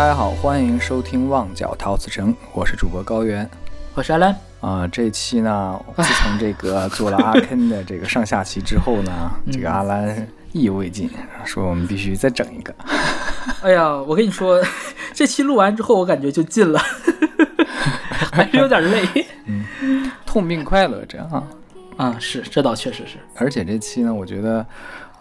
大家好，欢迎收听《旺角陶瓷城》，我是主播高原。我是阿兰，啊、这期呢，自从这个做了阿坑的这个上下期之后呢，这个阿兰意犹未尽，说我们必须再整一个。哎呀，我跟你说，这期录完之后，我感觉就进了，还是有点累。嗯痛并快乐着啊！啊，是，这倒确实是。而且这期呢，我觉得，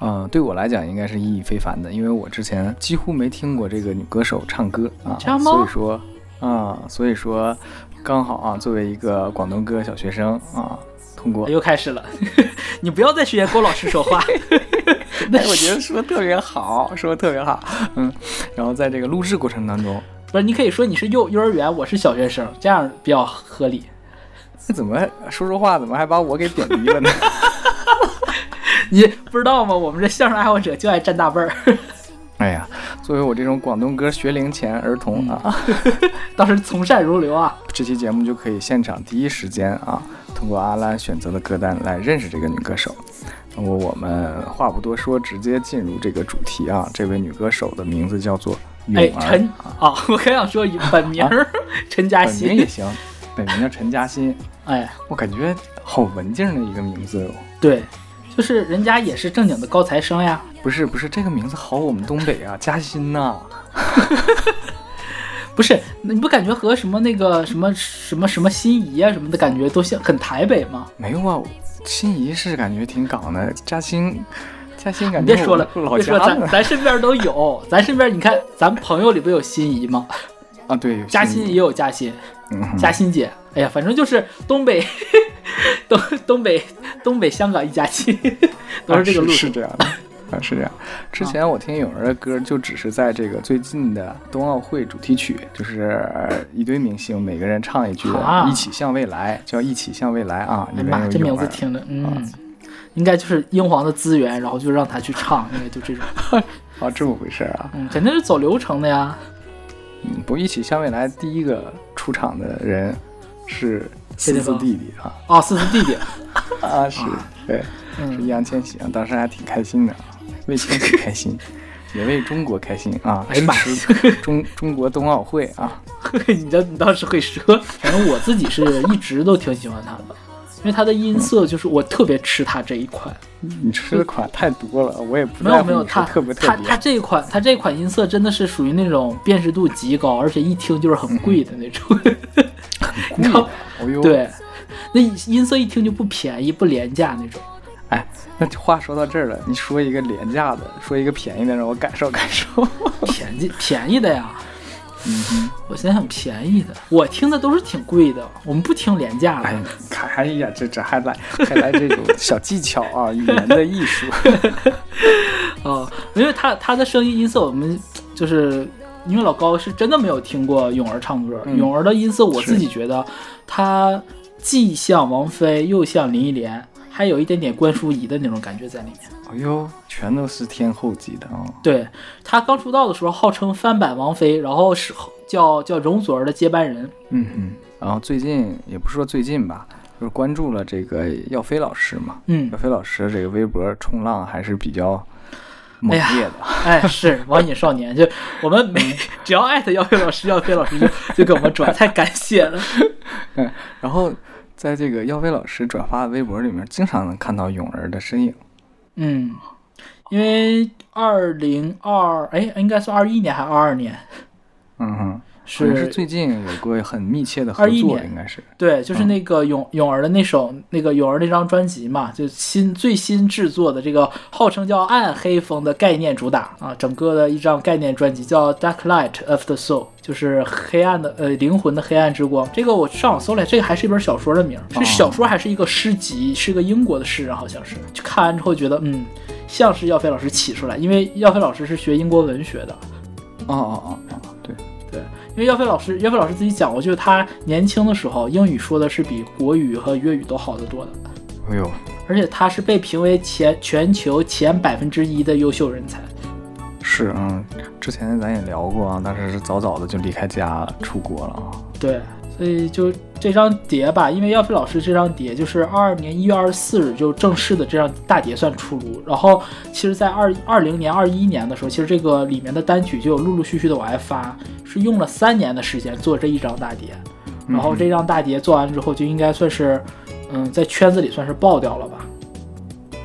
嗯、对我来讲应该是意义非凡的，因为我之前几乎没听过这个女歌手唱歌啊，所以说，啊、所以说刚好啊，作为一个广东歌小学生啊，通过，又开始了，你不要再学郭老师说话。那，我觉得说得特别好，说得特别好，嗯，然后在这个录制过程当中，不是，你可以说你是幼幼儿园，我是小学生，这样比较合理。那怎么说说话，怎么还把我给贬低了呢？你不知道吗？我们这相声爱好者就爱占大辈儿，哎呀，作为我这种广东歌学龄前儿童啊，倒是从善如流啊。这期节目就可以现场第一时间啊，通过阿兰选择的歌单来认识这个女歌手。那么我们话不多说，直接进入这个主题啊。这位女歌手的名字叫做咏哎，陈啊，哦，我刚想说本名儿陈嘉本名也欣。行，本名叫陈嘉欣。哎，我感觉好文静的一个名字哦。对，就是人家也是正经的高材生呀。不是不是，这个名字好我们东北啊，嘉欣呐、不是，你不感觉和什么那个什么什么什么心仪啊什么的感觉都像很台北吗？没有啊，心仪是感觉挺港的，嘉欣，嘉欣感觉别说了，别说，咱咱身边都有，咱身边你看，咱朋友里不有心仪吗？啊，对，有，嘉欣也有嘉欣，嗯哼，嘉欣姐，哎呀，反正就是东北，东东北东北香港一家亲，都是这个路。啊是是这样的。啊，是这样。之前我听有人的歌，就只是在这个最近的冬奥会主题曲，就是呃一堆明星每个人唱一句的啊“一起向未来”，叫“一起向未来”啊。哎妈，这名字听着，嗯，应该就是英皇的资源，然后就让他去唱，应该就这种，啊，这么回事啊。嗯，肯定是走流程的呀。嗯，不，一起向未来第一个出场的人是四字弟弟 啊哦，四四弟弟，啊是，对，是嗯易烊千玺啊，当时还挺开心的啊，为千玺开心，也为中国开心啊，哎呀妈 中中国冬奥会啊，你这你倒是会说，反正我自己是一直都挺喜欢他的，因为他的音色就是我特别吃他这一款。你吃的款太多了，我也不没有没有，他他特别特别他这一款他这款音色真的是属于那种辨识度极高，而且一听就是很贵的那种。贵靠哦呦，，对，那音色一听就不便宜不廉价那种。哎，那话说到这儿了，你说一个廉价的，说一个便宜的，让我感受感受。便宜便宜的呀，嗯哼，我想想便宜的，我听的都是挺贵的，我们不听廉价的。哎，看，哎呀，这这还来还来这种小技巧啊，语言的艺术。哦，因为他他的声音音色，我们就是因为老高是真的没有听过泳儿唱歌，嗯咏儿的音色我自己觉得他既像王菲又像林忆莲，还有一点点关淑怡的那种感觉在里面。哎呦，全都是天后级的啊！对他刚出道的时候，号称翻版王菲，然后是叫叫容祖儿的接班人。嗯嗯，然后最近也不是说最近吧，就是关注了这个耀飞老师嘛。嗯耀，飞老师这个微博冲浪还是比较猛烈的。哎，是网瘾少年，就我们每 只要艾特耀飞老师，耀飞老师就就给我们转，太感谢了。嗯，然后在这个耀飞老师转发的微博里面，经常能看到勇儿的身影。嗯，因为二零二哎，应该是二一年还是二二年？嗯哼，是是最近有过很密切的合21作，年应该是。对，就是那个泳泳儿的那首那个泳儿那张专辑嘛，就新最新制作的这个号称叫暗黑风的概念主打啊，整个的一张概念专辑叫 Dark Light of the Soul，就是黑暗的呃灵魂的黑暗之光。这个我上网搜了，这个还是一本小说的名儿，是小说还是一个诗集，是个英国的诗人，好像是。就看完之后觉得嗯，像是耀飞老师起出来，因为耀飞老师是学英国文学的。哦哦哦因为岳飞老师，岳飞老师自己讲过，就是他年轻的时候英语说的是比国语和粤语都好得多的，哎呦，而且他是被评为前全球前百分之一的优秀人才。是嗯，之前咱也聊过啊，当时是早早的就离开家了，出国了啊。对，所以就这张碟吧，因为耀飞老师这张碟就是二二年一月二十四日就正式的这张大碟算出炉，然后其实，在二二零年、二一年的时候，其实这个里面的单曲就有陆陆续续的往外发，是用了三年的时间做这一张大碟，然后这张大碟做完之后，就应该算是，嗯，在圈子里算是爆掉了吧，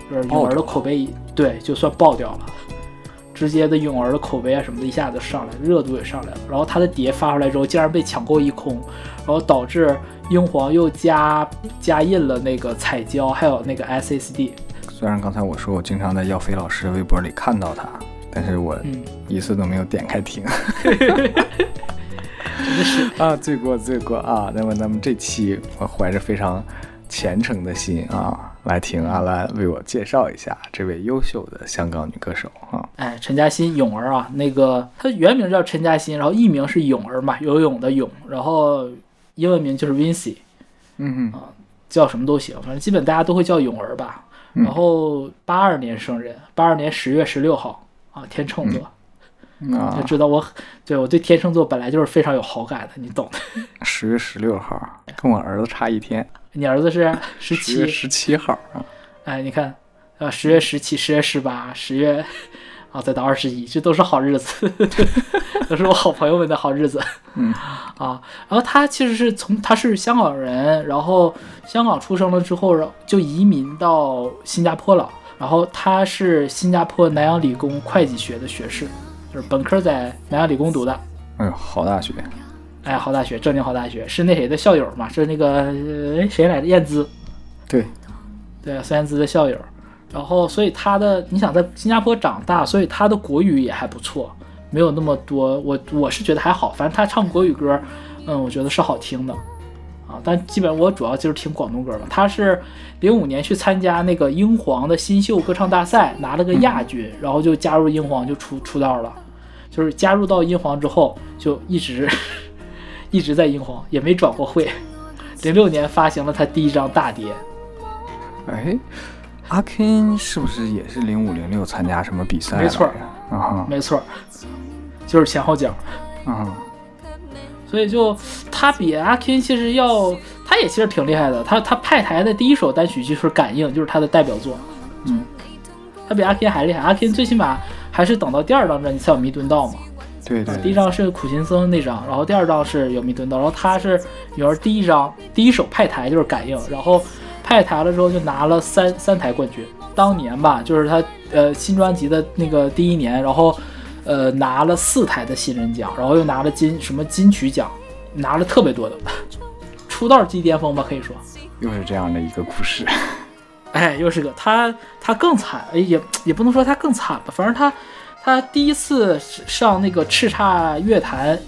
就是泳儿的口碑，对，就算爆掉了。直接的泳儿的口碑啊什么的，一下子上来，热度也上来了。然后他的碟发出来之后，竟然被抢购一空，然后导致英皇又加加印了那个彩胶，还有那个 SSD。虽然刚才我说我经常在耀飞老师的微博里看到他，但是我一次都没有点开听。真的是 啊，罪过罪过啊！那么咱们这期我怀着非常虔诚的心啊。来听阿兰为我介绍一下这位优秀的香港女歌手啊！哎，陈嘉欣，泳儿啊，那个她原名叫陈嘉欣，然后艺名是泳儿嘛，游泳的泳，然后英文名就是 Vincy，嗯啊，叫什么都行，反正基本大家都会叫泳儿吧。然后八二年生人，八二年十月十六号啊，天秤座，啊，就知道我对我对天秤座本来就是非常有好感的，你懂的。十月十六号，跟我儿子差一天。你儿子是十七十七号啊？哎，你看，啊，十月十七、十月十八、十月，啊，再到二十一，这都是好日子，都是我好朋友们的好日子。嗯，啊，然后他其实是从他是香港人，然后香港出生了之后，就移民到新加坡了。然后他是新加坡南洋理工会计学的学士，就是本科在南洋理工读的。哎呦，好大学。哎，好大学，正经好大学，是那谁的校友嘛？是那个哎谁来着？燕姿，对，对，孙燕姿的校友。然后，所以他的，你想在新加坡长大，所以他的国语也还不错，没有那么多。我我是觉得还好，反正他唱国语歌，嗯，我觉得是好听的啊。但基本我主要就是听广东歌了。他是零五年去参加那个英皇的新秀歌唱大赛，拿了个亚军，然后就加入英皇就出出道了。就是加入到英皇之后，就一直。一直在英皇，也没转过会。零六年发行了他第一张大碟。哎，阿 Ken 是不是也是零五零六参加什么比赛？没错，啊，没错，就是前后脚。啊，所以就他比阿 Ken 其实要，他也其实挺厉害的。他他派台的第一首单曲就是《感应》，就是他的代表作。嗯，他比阿 Ken 还厉害。阿 Ken 最起码还是等到第二张专辑才有《弥敦道》嘛。对对，第一张是苦行僧那张，然后第二张是有弥敦道，然后他是女儿第一张第一首派台就是感应，然后派台了之后就拿了三三台冠军。当年吧，就是他呃新专辑的那个第一年，然后呃拿了四台的新人奖，然后又拿了金什么金曲奖，拿了特别多的，出道即巅峰吧，可以说。又是这样的一个故事，哎，又是个他他更惨，哎也也不能说他更惨吧，反正他。他第一次上那个叱咤乐坛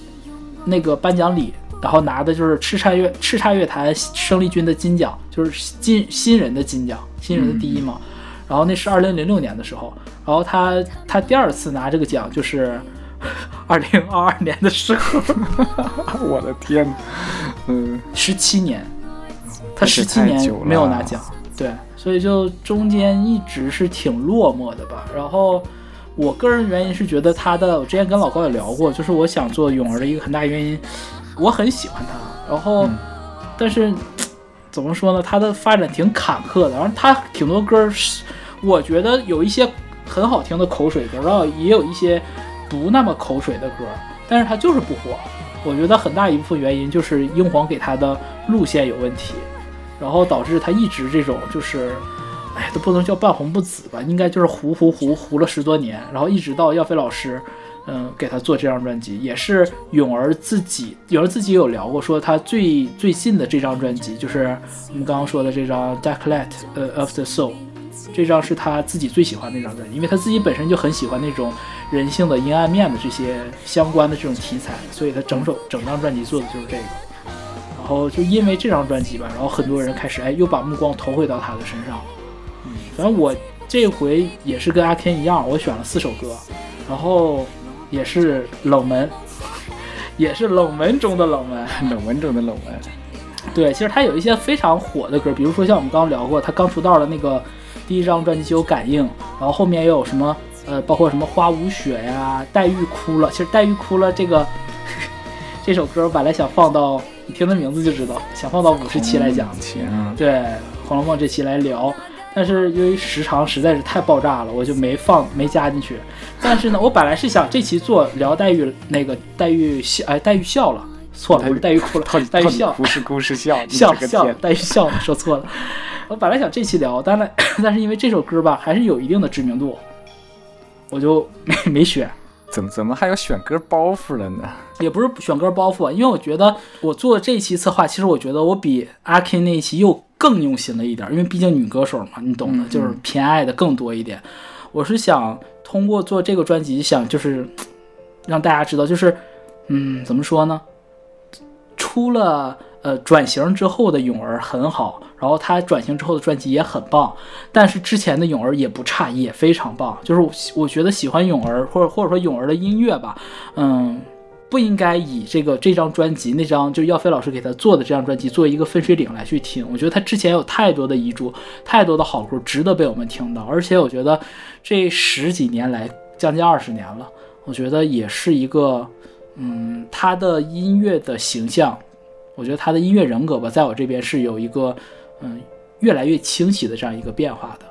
那个颁奖礼，然后拿的就是叱咤乐叱咤乐坛生力军的金奖，就是新新人的金奖，新人的第一嘛。然后那是二零零六年的时候，然后他他第二次拿这个奖就是 二零二二年的时候。我的天，嗯，十七年，他十七年没有拿奖，对，所以就中间一直是挺落寞的吧。然后。我个人原因是觉得他的，我之前跟老高也聊过，就是我想做泳儿的一个很大原因，我很喜欢他，然后，但是 怎么说呢，他的发展挺坎坷的，然后他挺多歌是，我觉得有一些很好听的口水歌，然后也有一些不那么口水的歌，但是他就是不火，我觉得很大一部分原因就是英皇给他的路线有问题，然后导致他一直这种就是。哎，都不能叫半红不紫吧，应该就是糊糊糊糊了十多年，然后一直到耀飞老师，嗯，给他做这张专辑，也是泳儿自己，泳儿自己有聊过，说他最最近的这张专辑就是我们刚刚说的这张《Dark Light》呃，of the Soul，这张是他自己最喜欢的那张专辑，因为他自己本身就很喜欢那种人性的阴暗面的这些相关的这种题材，所以他整首整张专辑做的就是这个。然后就因为这张专辑吧，然后很多人开始哎又把目光投回到他的身上。嗯反正我这回也是跟阿 Ken 一样，我选了四首歌，然后也是冷门，也是冷门中的冷门，冷门中的冷门。对，其实他有一些非常火的歌，比如说像我们刚刚聊过，他刚出道的那个第一张专辑就有《感应》，然后后面又有什么呃，包括什么《花无雪》呀，《黛玉哭了》。其实《黛玉哭了》这个 这首歌我本来想放到，你听它名字就知道，想放到五十期来讲。对《红楼梦》这期来聊，但是由于时长实在是太爆炸了，我就没放没加进去。但是呢，我本来是想这期做聊黛玉那个黛玉笑，哎，黛玉笑了，错了，不是黛玉哭了，黛玉笑，不是哭是笑，笑笑，黛玉笑了，说错了。我本来想这期聊，但是但是因为这首歌吧，还是有一定的知名度，我就没没选。怎么怎么还有选歌包袱了呢？也不是选歌包袱，因为我觉得我做这期策划，其实我觉得我比阿 K 那一期又更用心了一点，因为毕竟女歌手嘛，你懂的，就是偏爱的更多一点。我是想通过做这个专辑，想就是让大家知道，就是嗯，怎么说呢？出了。呃，转型之后的泳儿很好，然后她转型之后的专辑也很棒，但是之前的泳儿也不差，也非常棒。就是我我觉得喜欢泳儿，或者或者说泳儿的音乐吧，嗯，不应该以这个这张专辑那张就是耀飞老师给他做的这张专辑作为一个分水岭来去听。我觉得他之前有太多的遗珠，太多的好歌值得被我们听到。而且我觉得这十几年来，将近二十年了，我觉得也是一个，嗯，他的音乐的形象。我觉得他的音乐人格吧，在我这边是有一个，嗯，越来越清晰的这样一个变化的，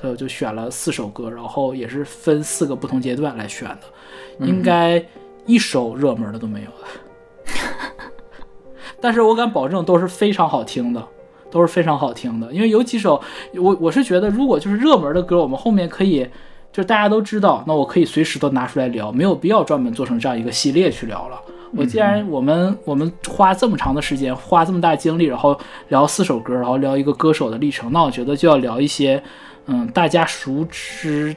所以我就选了四首歌，然后也是分四个不同阶段来选的，应该一首热门的都没有了，但是我敢保证都是非常好听的，都是非常好听的，因为有几首，我我是觉得如果就是热门的歌，我们后面可以，就是大家都知道，那我可以随时都拿出来聊，没有必要专门做成这样一个系列去聊了。我既然我们我们花这么长的时间，花这么大精力，然后聊四首歌，然后聊一个歌手的历程，那我觉得就要聊一些，嗯，大家熟知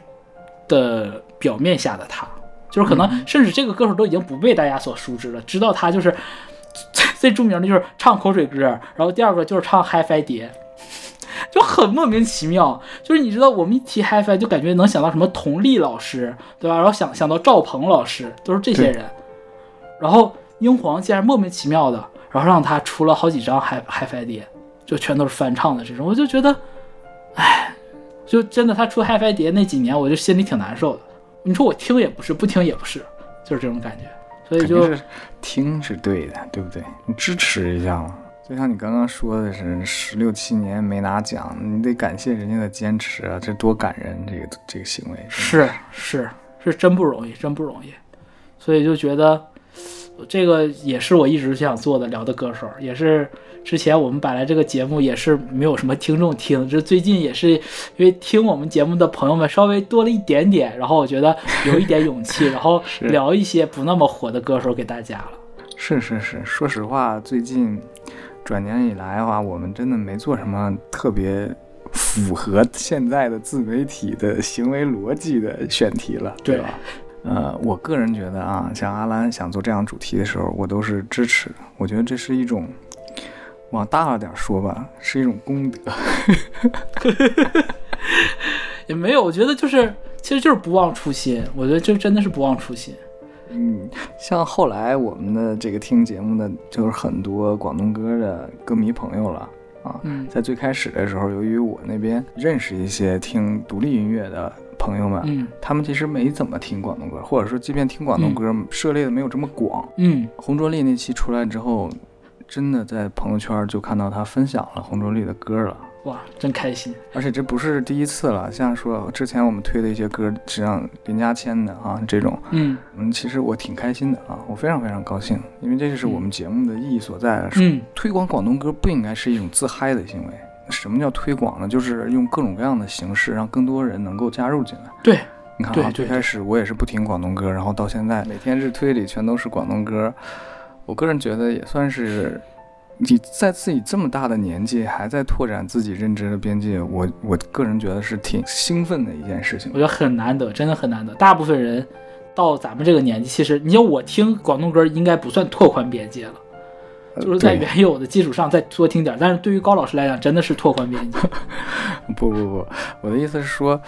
的表面下的他，就是可能甚至这个歌手都已经不被大家所熟知了，知道他就是最 最著名的就是唱口水歌，然后第二个就是唱 HiFi 碟，就很莫名其妙。就是你知道我们一提 HiFi 就感觉能想到什么佟丽老师，对吧？然后想想到赵鹏老师，都是这些人。然后英皇竟然莫名其妙的，然后让他出了好几张嗨嗨翻碟，就全都是翻唱的这种，我就觉得，哎，就真的他出嗨翻碟那几年，我就心里挺难受的。你说我听也不是，不听也不是，就是这种感觉。所以就听是对的，对不对？你支持一下嘛。就像你刚刚说的是十六七年没拿奖，你得感谢人家的坚持啊，这多感人！这个这个行为是是是真不容易，真不容易。所以就觉得。这个也是我一直想做的，聊的歌手，也是之前我们本来这个节目也是没有什么听众听，这最近也是因为听我们节目的朋友们稍微多了一点点，然后我觉得有一点勇气，然后 聊一些不那么火的歌手给大家了。是是是，说实话，最近转年以来的话，我们真的没做什么特别符合现在的自媒体的行为逻辑的选题了，对吧？呃，我个人觉得啊，像阿兰想做这样主题的时候，我都是支持的。我觉得这是一种，往大了点说吧，是一种功德。也没有，我觉得就是，其实就是不忘初心。我觉得这真的是不忘初心。嗯，像后来我们的这个听节目的，就是很多广东歌的歌迷朋友了啊。嗯，在最开始的时候，由于我那边认识一些听独立音乐的。朋友们，嗯，他们其实没怎么听广东歌，或者说，即便听广东歌，涉猎的没有这么广。嗯，红卓立那期出来之后，真的在朋友圈就看到他分享了红卓丽的歌了，哇，真开心！而且这不是第一次了，像说之前我们推的一些歌，实际上林家谦的啊这种，嗯嗯，其实我挺开心的啊，我非常非常高兴，因为这就是我们节目的意义所在。嗯，推广广东歌不应该是一种自嗨的行为。什么叫推广呢？就是用各种各样的形式，让更多人能够加入进来。对，你看啊，最开始我也是不听广东歌，然后到现在每天日推里全都是广东歌。我个人觉得也算是你在自己这么大的年纪还在拓展自己认知的边界，我我个人觉得是挺兴奋的一件事情。我觉得很难得，真的很难得。大部分人到咱们这个年纪，其实你像我听广东歌，应该不算拓宽边界了。就是在原有的基础上再多听点，但是对于高老师来讲，真的是拓宽边界。不不不，我的意思是说，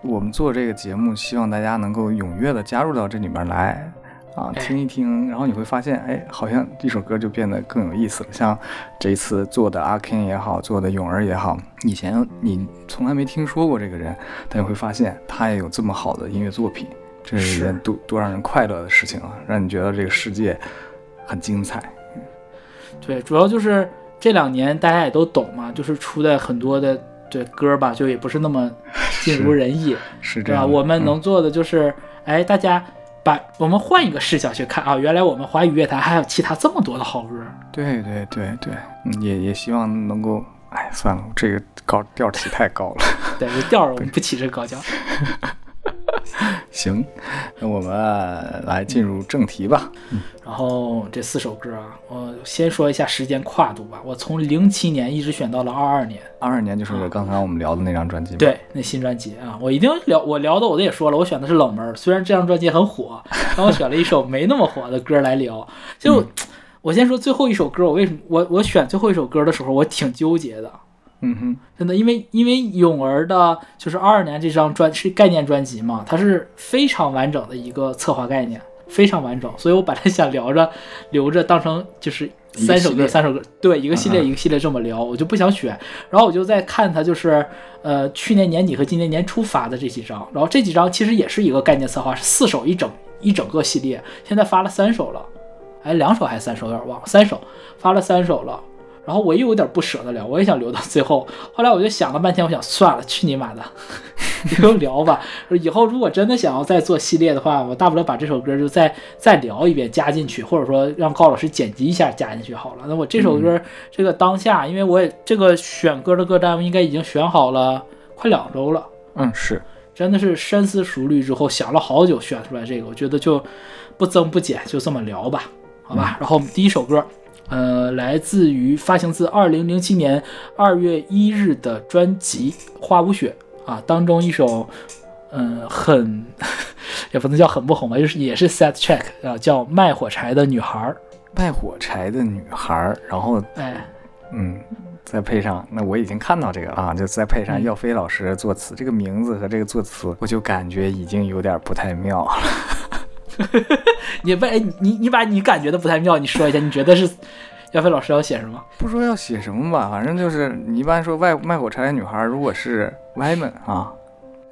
我们做这个节目，希望大家能够踊跃的加入到这里面来啊，听一听，然后你会发现，哎，好像一首歌就变得更有意思了。像这一次做的阿 Ken 也好，做的泳儿也好，以前你从来没听说过这个人，但你会发现他也有这么好的音乐作品。这是一件多多让人快乐的事情啊，让你觉得这个世界很精彩。对，主要就是这两年大家也都懂嘛，就是出的很多的对歌吧，就也不是那么 尽如人意？是这样，我们嗯能做的就是，哎，大家把我们换一个视角去看啊，原来我们华语乐坛还有其他这么多的好歌。对对对对，嗯也也希望能够，哎，算了，这个高调起太高了。对，这调儿我们不起这高调。行，那我们来进入正题吧。然后这四首歌啊，我先说一下时间跨度吧，我从零七年一直选到了二二年。二二年就是刚才我们聊的那张专辑吗？对，那新专辑啊，我一定聊，我聊的我都也说了，我选的是冷门儿，虽然这张专辑很火，但我选了一首没那么火的歌来聊。就、我先说最后一首歌，我为什么我我选最后一首歌的时候，我挺纠结的，嗯哼，真的，因为因为泳儿的就是二二年这张专是概念专辑嘛，它是非常完整的一个策划概念，非常完整，所以我本来想聊着留着当成就是三首歌三首歌，对，一个系列一个系列这么聊，我就不想选，然后我就在看它就是呃去年年底和今年年初发的这几张，然后这几张其实也是一个概念策划，是四首一整一整个系列，现在发了三首了，哎，两首还是三首，有点忘了，三首。发了三首了。然后我又有点不舍得聊，我也想留到最后。后来我就想了半天，我想算了，去你妈的，就聊吧。以后如果真的想要再做系列的话，我大不了把这首歌就再再聊一遍，加进去，或者说让高老师剪辑一下加进去好了。那我这首歌、这个当下，因为我也这个选歌的歌单应该已经选好了快两周了。嗯，是，真的是深思熟虑之后想了好久选出来这个，我觉得就不增不减，就这么聊吧，好吧。然后我们第一首歌，呃，来自于发行自二零零七年二月一日的专辑《花无雪》啊，当中一首，嗯、很 也不能叫很不红吧，就是也是 set check 啊，叫《卖火柴的女孩》。卖火柴的女孩儿，然后哎，嗯，再配上，那我已经看到这个了啊，就再配上嗯耀飞老师作词，这个名字和这个作词，我就感觉已经有点不太妙了。你把哎你你把你感觉的不太妙，你说一下，你觉得是耀飞老师要写什么？不说要写什么吧，反正就是你一般说外卖火柴的女孩，如果是歪门啊，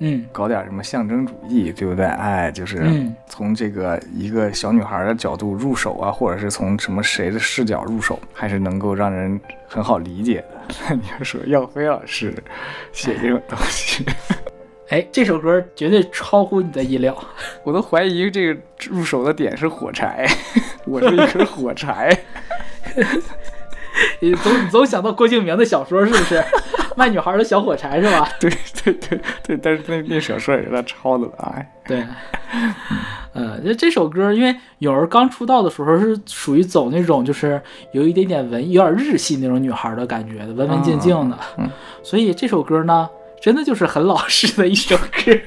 嗯搞点什么象征主义，对不对？哎，就是嗯从这个一个小女孩的角度入手啊，或者是从什么谁的视角入手，还是能够让人很好理解的。你要说耀飞老师写这种东西，哎，这首歌绝对超乎你的意料。我都怀疑这个入手的点是火柴，我是一根火柴。你总你总想到郭敬明的小说是不是？卖女孩的小火柴是吧？对对对对，但是那那小说也是他抄的了，哎，对，呃，这这首歌，因为有人刚出道的时候是属于走那种就是有一点点文艺、有点日系那种女孩的感觉的，文文静静的，嗯嗯所以这首歌呢，真的就是很老实的一首歌。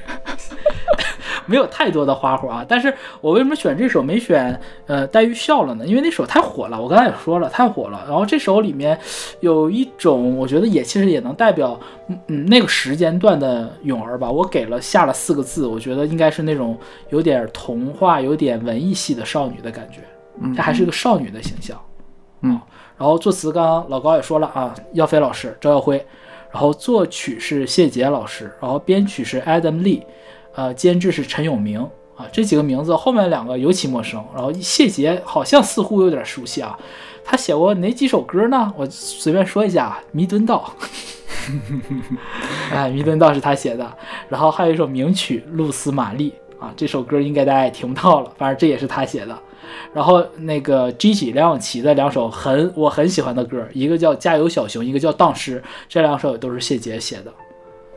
没有太多的花活啊，但是我为什么选这首没选呃黛玉笑了呢？因为那首太火了，我刚才也说了太火了。然后这首里面有一种我觉得也其实也能代表嗯嗯那个时间段的咏儿吧，我给了下了四个字，我觉得应该是那种有点童话、有点文艺系的少女的感觉，嗯这还是个少女的形象。嗯啊，然后作词刚刚老高也说了啊，耀飞老师赵耀辉，然后作曲是谢杰老师，然后编曲是 Adam Lee，呃，监制是陈永明啊，这几个名字后面两个尤其陌生，然后谢杰好像似乎有点熟悉啊，他写过哪几首歌呢？我随便说一下，《弥敦道》，哎，《弥敦道》是他写的，然后还有一首名曲《露丝玛丽》啊，这首歌应该大家也听不到了，反正这也是他写的。然后那个 g i g 梁咏琪的两首很我很喜欢的歌，一个叫《加油小熊》，一个叫《荡失》，这两首也都是谢杰写的，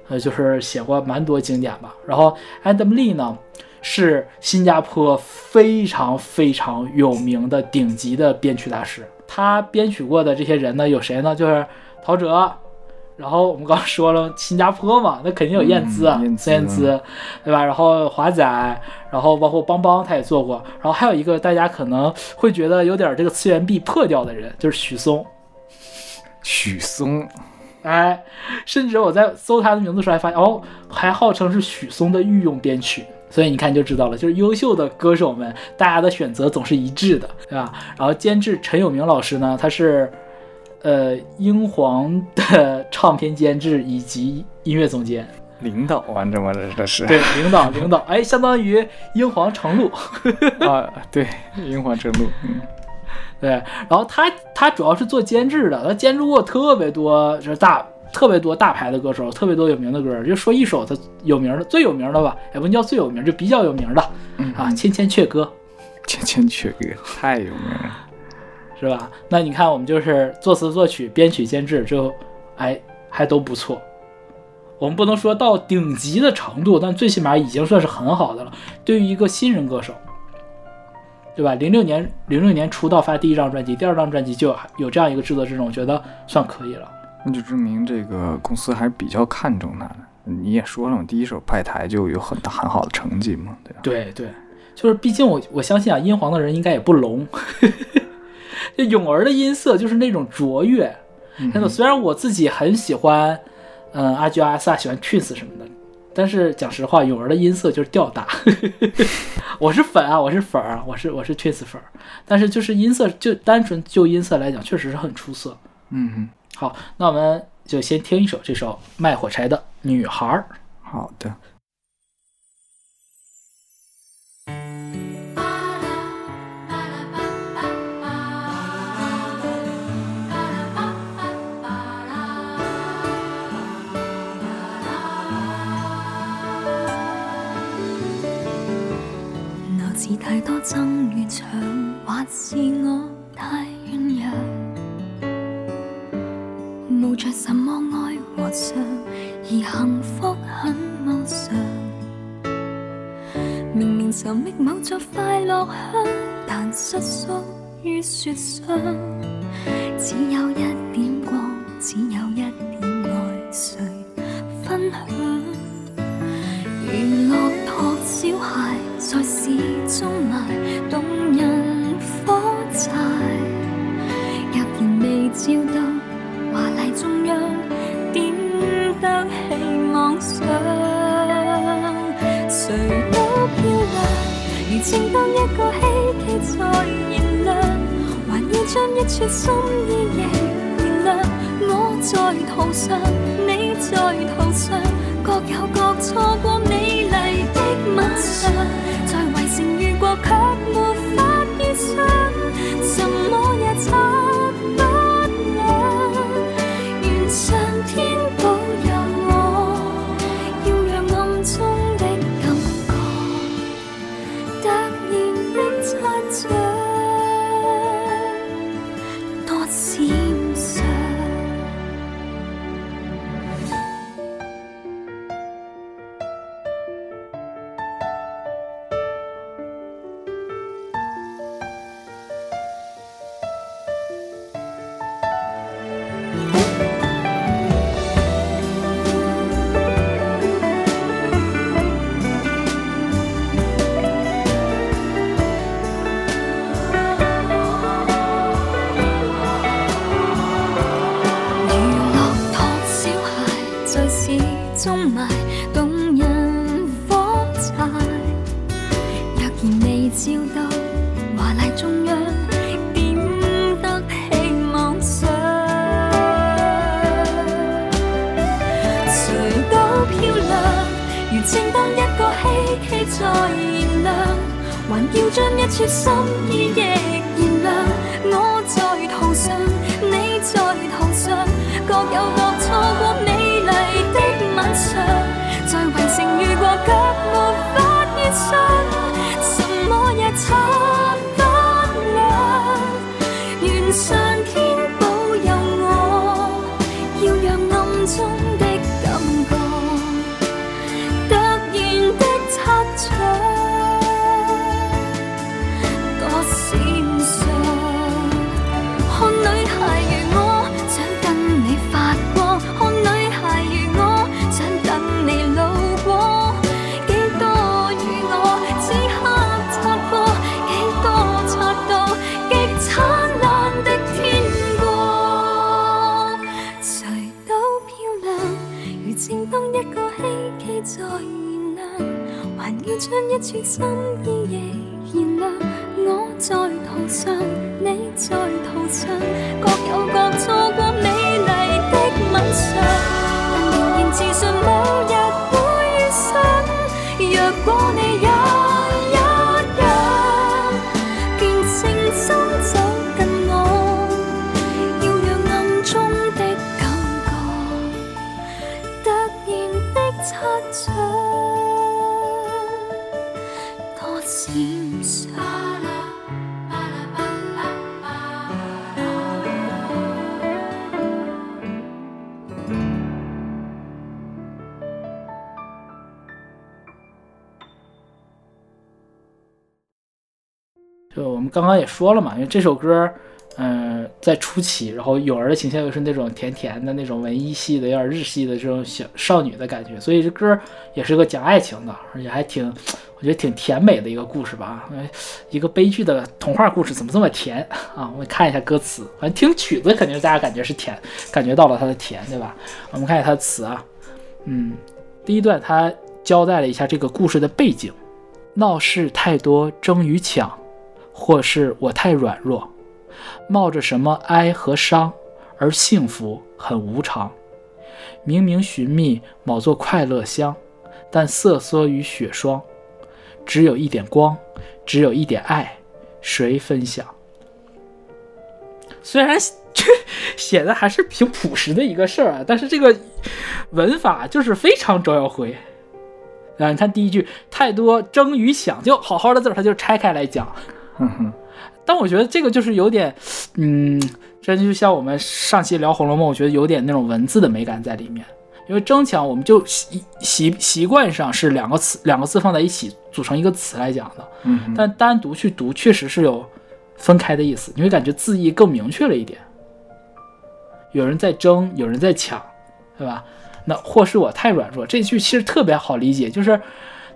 呃，就是写过蛮多经典吧。然后 Adam Lee 呢，是新加坡非常非常有名的顶级的编曲大师，他编曲过的这些人呢，有谁呢？就是陶喆。然后我们刚刚说了新加坡嘛，那肯定有燕姿、啊嗯燕姿孙燕姿，对吧？然后华仔，然后包括邦邦他也做过，然后还有一个大家可能会觉得有点这个次元壁破掉的人，就是许嵩。许嵩，哎，甚至我在搜他的名字时候还发现，哦，还号称是许嵩的御用编曲。所以你看就知道了，就是优秀的歌手们，大家的选择总是一致的，对吧？然后监制陈友明老师呢，他是呃英皇的唱片监制以及音乐总监，领导啊，这么这是。对，领导领导，哎，相当于英皇程璐。啊，对，英皇程璐，嗯，对，然后他他主要是做监制的，他监制过特别多，就是大特别多大牌的歌手，特别多有名的歌，就说一首他有名的最有名的吧，也不叫最有名，就比较有名的嗯啊，《千千阙歌》。千千阙歌太有名了，是吧？那你看，我们就是作词、作曲、编曲、监制，就哎还都不错。我们不能说到顶级的程度，但最起码已经算是很好的了。对于一个新人歌手，对吧？零六年零六年出道发第一张专辑，第二张专辑就有有这样一个制作阵容，我觉得算可以了。那就证明这个公司还是比较看重他的。你也说了嘛，第一首派台就有很大很好的成绩嘛，对吧？对对，就是毕竟我我相信啊，音皇的人应该也不聋。就泳儿的音色就是那种卓越，嗯真的。虽然我自己很喜欢，嗯，阿居阿萨喜欢 Twins 什么的，但是讲实话，泳儿的音色就是吊打。我是粉啊，我是粉儿啊，我是我是 Twins 粉儿，但是就是音色就单纯就音色来讲，确实是很出色。嗯哼，好，那我们就先听一首这首卖火柴的女孩儿。好的。太多爭與搶，或是我太软弱，無着什麼愛和傷，而幸福很無常。明明尋覓某座快樂鄉，但失宿於雪上，只有一點光，只有一點愛，誰分享？娛樂托小孩，中賣動人火柴。若然未照到華麗中央，點得起妄想？誰都漂亮，如正當一個希冀在燃亮，還要將一撮心意亦燃亮。我在途上，你在途上，各有各錯過美麗的晚上，要將一撮心意。也说了嘛，因为这首歌，嗯、在初期，然后友儿的形象又是那种甜甜的那种文艺系的，有点日系的这种小少女的感觉，所以这歌也是个讲爱情的，而且还挺，我觉得挺甜美的一个故事吧。一个悲剧的童话故事怎么这么甜 啊？我们看一下歌词，反正听曲子肯定大家感觉是甜，感觉到了它的甜，对吧？我们看一下它的词啊，嗯，第一段它交代了一下这个故事的背景，闹事太多争与抢。或是我太软弱，冒着什么哀和伤，而幸福很无常。明明寻觅某座快乐乡，但瑟缩于雪霜。只有一点光，只有一点爱，谁分享？虽然这 写的还是挺朴实的一个事儿啊，但是这个文法就是非常周耀辉。啊，你看第一句，太多争与抢，就好好的字儿，他就拆开来讲。但我觉得这个就是有点，嗯，这就像我们上期聊《红楼梦》，我觉得有点那种文字的美感在里面。因为争抢，我们就习习习惯上是两个词两个字放在一起组成一个词来讲的，嗯，但单独去读确实是有分开的意思，你会感觉字义更明确了一点。有人在争，有人在抢，对吧？那或是我太软弱，这句其实特别好理解，就是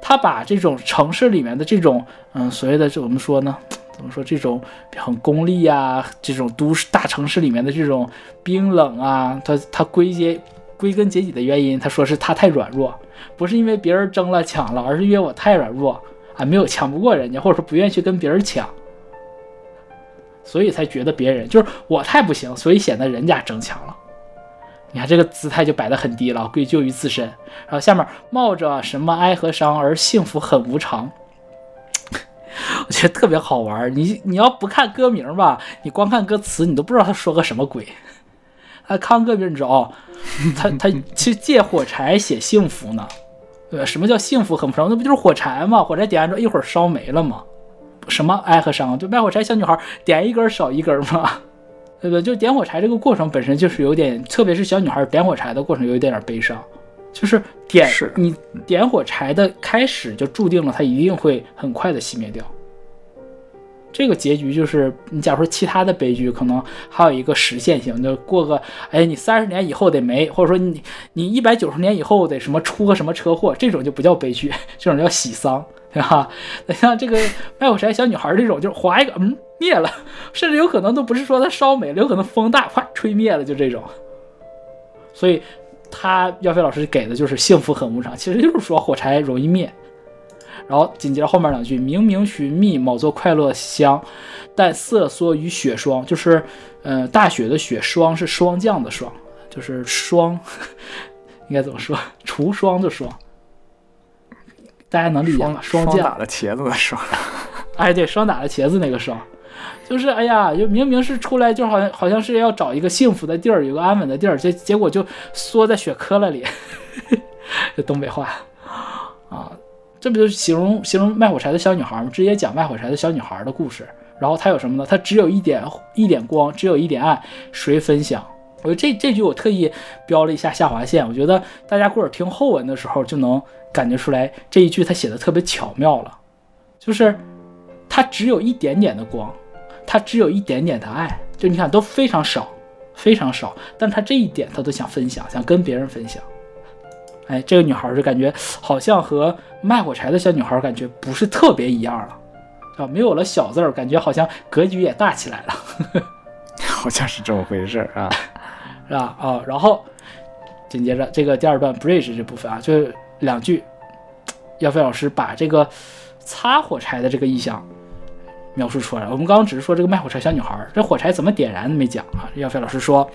他把这种城市里面的这种，嗯，所谓的这我们说呢，怎么说这种很功利啊，这种都市大城市里面的这种冰冷啊，他他归结归根结底的原因，他说是他太软弱，不是因为别人争了抢了，而是因为我太软弱啊，没有抢不过人家，或者说不愿意去跟别人抢。所以才觉得别人就是我太不行，所以显得人家争强了。你看这个姿态就摆得很低了，归咎于自身。然后下面冒着什么哀和伤而幸福很无常，我觉得特别好玩。你你要不看歌名吧，你光看歌词，你都不知道他说个什么鬼。他看歌名，你知道哦，他他 去借火柴写幸福呢，对吧？什么叫幸福很无常？那不就是火柴吗？火柴点燃之后一会儿烧没了吗？什么哀和伤？就卖火柴小女孩点一根少一根嘛，对不对？就点火柴这个过程本身就是有点，特别是小女孩点火柴的过程有一点点悲伤，就是点是你点火柴的开始就注定了它一定会很快的熄灭掉。这个结局就是你假如说其他的悲剧可能还有一个实现性，就过个哎你三十年以后得没，或者说你你一百九十年以后得什么出个什么车祸，这种就不叫悲剧，这种叫喜丧。对吧？那像这个卖火柴小女孩这种，就是划一个，嗯，灭了，甚至有可能都不是说它烧没了，有可能风大，哗，吹灭了，就这种。所以他耀飞老师给的就是幸福很无常，其实就是说火柴容易灭。然后紧接着后面两句，明明寻觅某座快乐乡，但瑟缩于雪霜，就是，呃，大雪的雪，霜是霜降的霜，就是霜，应该怎么说？除霜的霜。大家能理解吗？双霜，打的茄子的霜，哎，对，双打的茄子那个霜，就是哎呀，就明明是出来，就好像好像是要找一个幸福的地儿，有个安稳的地儿，结结果就缩在雪磕了里，这东北话啊，这不就是形容形容卖火柴的小女孩吗？直接讲卖火柴的小女孩的故事。然后她有什么呢？她只有一点一点光，只有一点爱，谁分享？我这这句我特意标了一下下划线，我觉得大家或者听后文的时候就能感觉出来这一句他写的特别巧妙了，就是它只有一点点的光，它只有一点点的爱，就你看都非常少，非常少，但他这一点他都想分享，想跟别人分享。哎，这个女孩就感觉好像和卖火柴的小女孩感觉不是特别一样了，啊，没有了小字儿，感觉好像格局也大起来了。好像是这么回事儿啊。是吧？啊，然后紧接着这个第二段 bridge 这部分啊，就两句，耀飞老师把这个擦火柴的这个意象描述出来了。我们刚刚只是说这个卖火柴小女孩，这火柴怎么点燃没讲啊？耀飞老师说，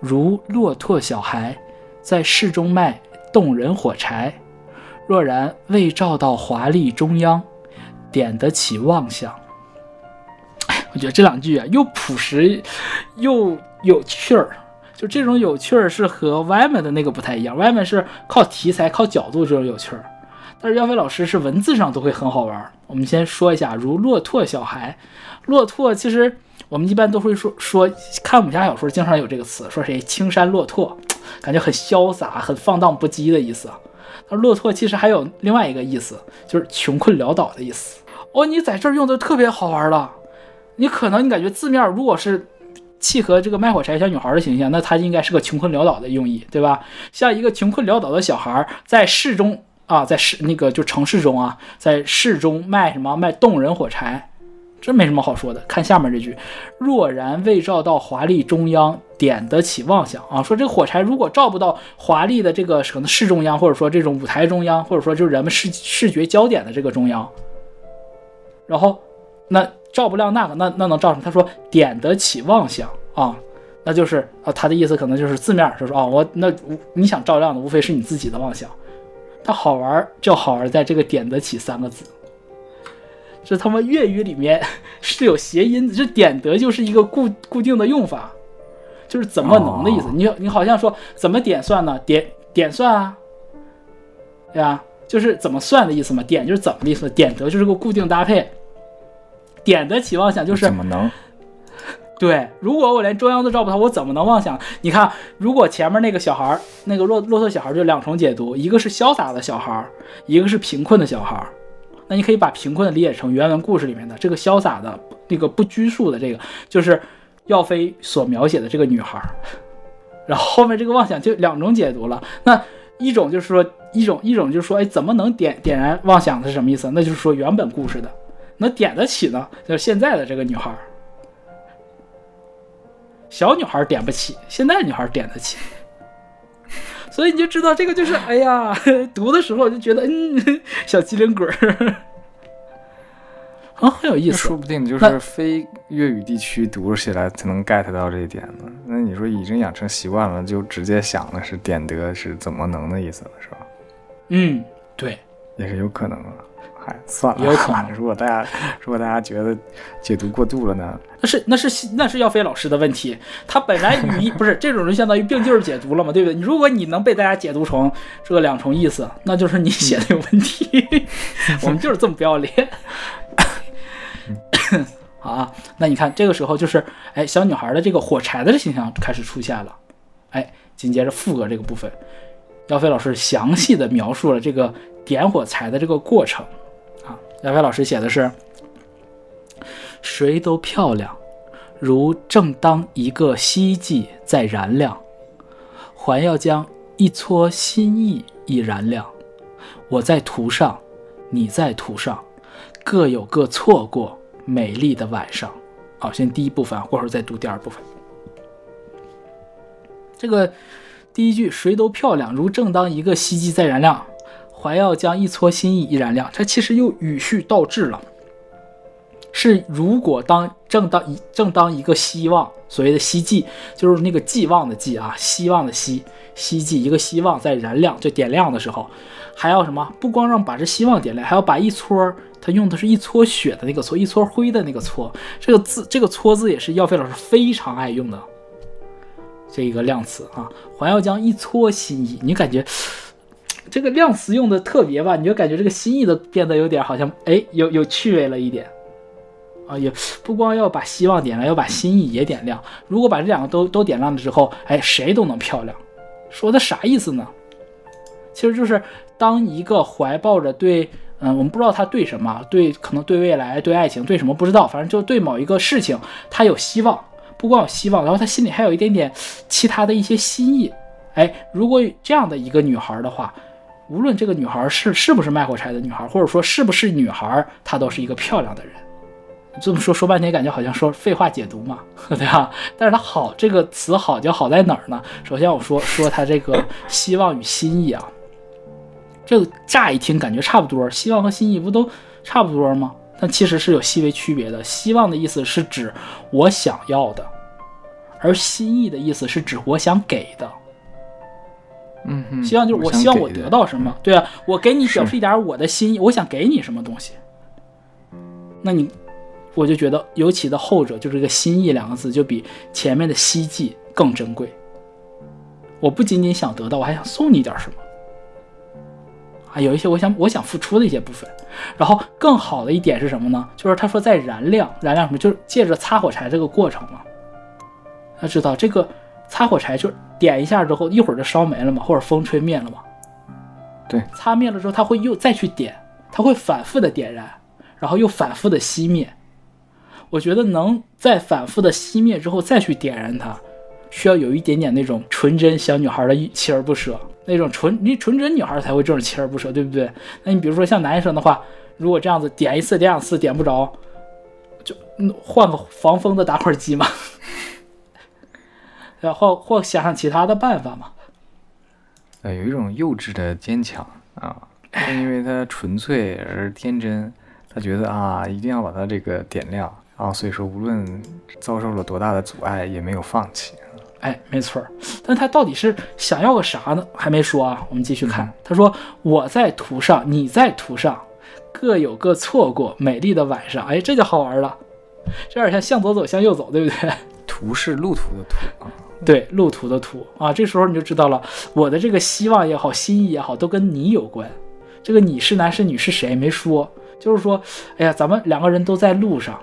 如骆驼小孩在市中卖动人火柴，若然未照到华丽中央，点得起妄想。我觉得这两句啊，又朴实又有趣儿。就这种有趣儿是和外面的那个不太一样外面是靠题材、靠角度这种有趣儿，但是耀飞老师是文字上都会很好玩儿。我们先说一下，如骆驼小孩，骆驼其实我们一般都会说说看武侠小说，经常有这个词，说谁青山骆驼，感觉很潇洒、很放荡不羁的意思。而骆驼其实还有另外一个意思，就是穷困潦倒的意思。哦，你在这儿用的特别好玩了。你可能你感觉字面如果是契合这个卖火柴小女孩的形象，那她应该是个穷困潦倒的用意，对吧？像一个穷困潦倒的小孩在市中啊，在市那个就城市中啊，在市中卖什么卖动人火柴，这没什么好说的。看下面这句：若然未照到华丽中央，点得起妄想啊。说这个火柴如果照不到华丽的这个可能市中央，或者说这种舞台中央，或者说就是人们视视觉焦点的这个中央，然后那。照不亮那个，那那能照什么？他说点得起妄想啊，那就是啊，他的意思可能就是字面就是说啊，我那你想照亮的无非是你自己的妄想。它好玩就好玩在这个点得起三个字，这他妈粤语里面 是有谐音的，这点得就是一个固固定的用法，就是怎么能的意思。你你好像说怎么点算呢？点点算啊，对吧？就是怎么算的意思嘛？点就是怎么的意思？点得就是个固定搭配。点得起妄想就是怎么能？对，如果我连中央都照不到，我怎么能妄想？你看，如果前面那个小孩儿，那个骆骆驼小孩儿，就两重解读，一个是潇洒的小孩儿，一个是贫困的小孩儿。那你可以把贫困的理解成原文故事里面的这个潇洒的那个不拘束的这个，就是耀飞所描写的这个女孩儿。然后后面这个妄想就两种解读了。那一种就是说，一种一种就是说，哎，怎么能点点燃妄想的是什么意思？那就是说原本故事的。能点得起呢？就是现在的这个女孩，小女孩点不起，现在女孩点得起，所以你就知道这个就是，哎呀，读的时候就觉得，嗯，小机灵鬼儿，啊，很有意思。说不定就是非粤语地区读起来才能 get 到这一点呢。那你说已经养成习惯了，就直接想的是点得是怎么能的意思了，是吧？嗯，对，也是有可能的。算了，也有可能。如果大家如果大家觉得解读过度了呢？那是那是那是耀飞老师的问题。他本来语义不是这种，就相当于并劲儿解读了嘛，对不对？如果你能被大家解读成这个两重意思，那就是你写的有问题。我们就是这么不要脸。好啊，那你看这个时候就是，哎，小女孩的这个火柴的形象开始出现了。哎，紧接着副歌这个部分，耀飞老师详细的描述了这个点火柴的这个过程。杨飞老师写的是：“谁都漂亮，如正当一个希冀在燃亮，还要将一撮心意已燃亮。我在途上，你在途上，各有各错过美丽的晚上。”好，先第一部分，过会儿再读第二部分。这个第一句“谁都漂亮，如正当一个希冀在燃亮。”还要将一撮心意一燃亮，它其实又语序倒置了。是如果当正当一正当一个希望，所谓的希冀，就是那个寄望的寄啊，希望的希希冀，一个希望在燃亮，就点亮的时候，还要什么？不光让把这希望点亮，还要把一撮，他用的是一撮雪的那个撮，一撮灰的那个撮，这个字，这个撮字也是耀飞老师非常爱用的这一个量词啊。还要将一撮心意，你感觉？这个量词用的特别吧，你就感觉这个心意都变得有点好像，哎，有有趣味了一点啊！也不光要把希望点亮，要把心意也点亮。如果把这两个都都点亮了之后，哎，谁都能漂亮。说的啥意思呢？其实就是当一个怀抱着对，嗯，我们不知道他对什么，对可能对未来、对爱情、对什么不知道，反正就对某一个事情他有希望，不光有希望，然后他心里还有一点点其他的一些心意。哎，如果这样的一个女孩的话。无论这个女孩是是不是卖火柴的女孩，或者说是不是女孩，她都是一个漂亮的人。这么说说半天，感觉好像说废话解读嘛，对吧？但是它好这个词好就好在哪儿呢？首先我说说它这个希望与心意啊，这个乍一听感觉差不多，希望和心意不都差不多吗？但其实是有细微区别的。希望的意思是指我想要的，而心意的意思是指我想给的。嗯，希望就是我希望我得到什么，对啊，我给你表示一点我的心意，我想给你什么东西，那你，我就觉得尤其的后者，就是这个心意两个字，就比前面的希冀更珍贵，我不仅仅想得到，我还想送你点什么。啊，有一些我想我想付出的一些部分。然后更好的一点是什么呢？就是他说在燃料，燃料什么？就是借着擦火柴这个过程嘛。他知道这个擦火柴就点一下之后，一会儿就烧没了嘛，或者风吹灭了嘛。对，擦灭了之后，它会又再去点，它会反复的点燃，然后又反复的熄灭。我觉得能在反复的熄灭之后再去点燃它，需要有一点点那种纯真小女孩的锲而不舍，那种纯你纯真女孩才会这种锲而不舍，对不对？那你比如说像男生的话，如果这样子点一次、点两次点不着，就嗯换个防风的打火机嘛，然后或想想其他的办法嘛。呃，有一种幼稚的坚强啊，正因为他纯粹而天真，他觉得啊，一定要把它这个点亮啊，所以说无论遭受了多大的阻碍，也没有放弃。哎，没错儿，但他到底是想要个啥呢？还没说啊，我们继续看。他说：“我在图上，你在图上，各有各错过美丽的晚上。”哎，这就好玩了，这有点像向左走，向右走，对不对？图是路途的途啊，对，路途的途啊，这时候你就知道了，我的这个希望也好，心意也好，都跟你有关。这个你是男是女是谁没说，就是说，哎呀，咱们两个人都在路上，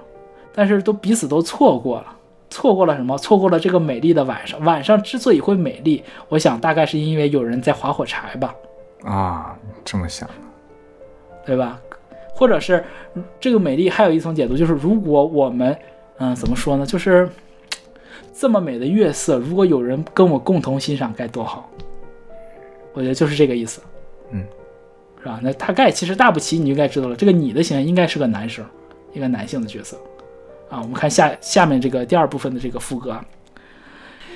但是都彼此都错过了，错过了什么？错过了这个美丽的晚上。晚上之所以会美丽，我想大概是因为有人在划火柴吧，啊，这么想的，对吧？或者是这个美丽还有一层解读，就是如果我们，嗯，怎么说呢？就是这么美的月色，如果有人跟我共同欣赏，该多好。我觉得就是这个意思。嗯。是吧？那大概其实大不齐，你就应该知道了。这个你的形象应该是个男生，一个男性的角色啊。我们看下下面这个第二部分的这个副歌啊，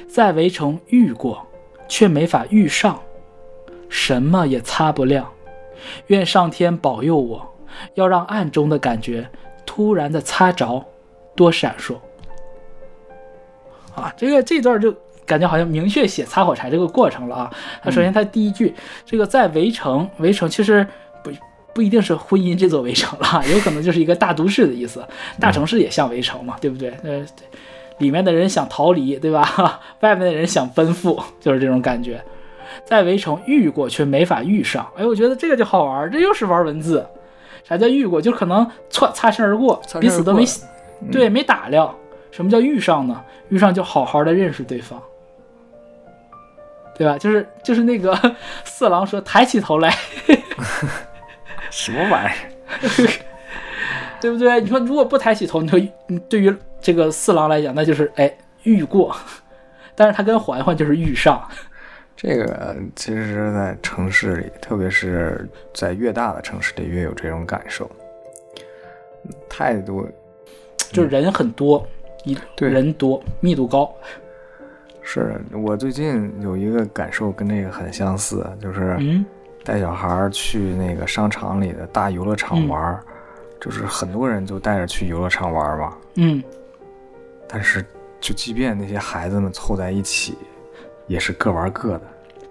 在围城遇过，却没法遇上，什么也擦不亮。愿上天保佑我，要让暗中的感觉突然的擦着，多闪烁。啊，这个这段就。感觉好像明确写擦火柴这个过程了啊！他首先他第一句这个在围城，围城其实不不一定是婚姻这座围城了，有可能就是一个大都市的意思。大城市也像围城嘛，对不对？呃，里面的人想逃离，对吧？外面的人想奔赴，就是这种感觉。在围城遇过却没法遇上，哎，我觉得这个就好玩，这又是玩文字。啥叫遇过？就可能擦擦身而过，彼此都没对没打量。什么叫遇上呢？遇上就好好的认识对方。对吧？就是就是那个 四郎说抬起头来 什么玩意儿？对不对？你说如果不抬起头，你说对于这个四郎来讲，那就是哎遇过，但是他跟环环就是遇上。这个其实是在城市里，特别是在越大的城市里越有这种感受，太多，就是人很多，一人多密度高。是我最近有一个感受跟那个很相似，就是带小孩去那个商场里的大游乐场玩，就是很多人就带着去游乐场玩嘛。嗯。但是，就即便那些孩子们凑在一起，也是各玩各的。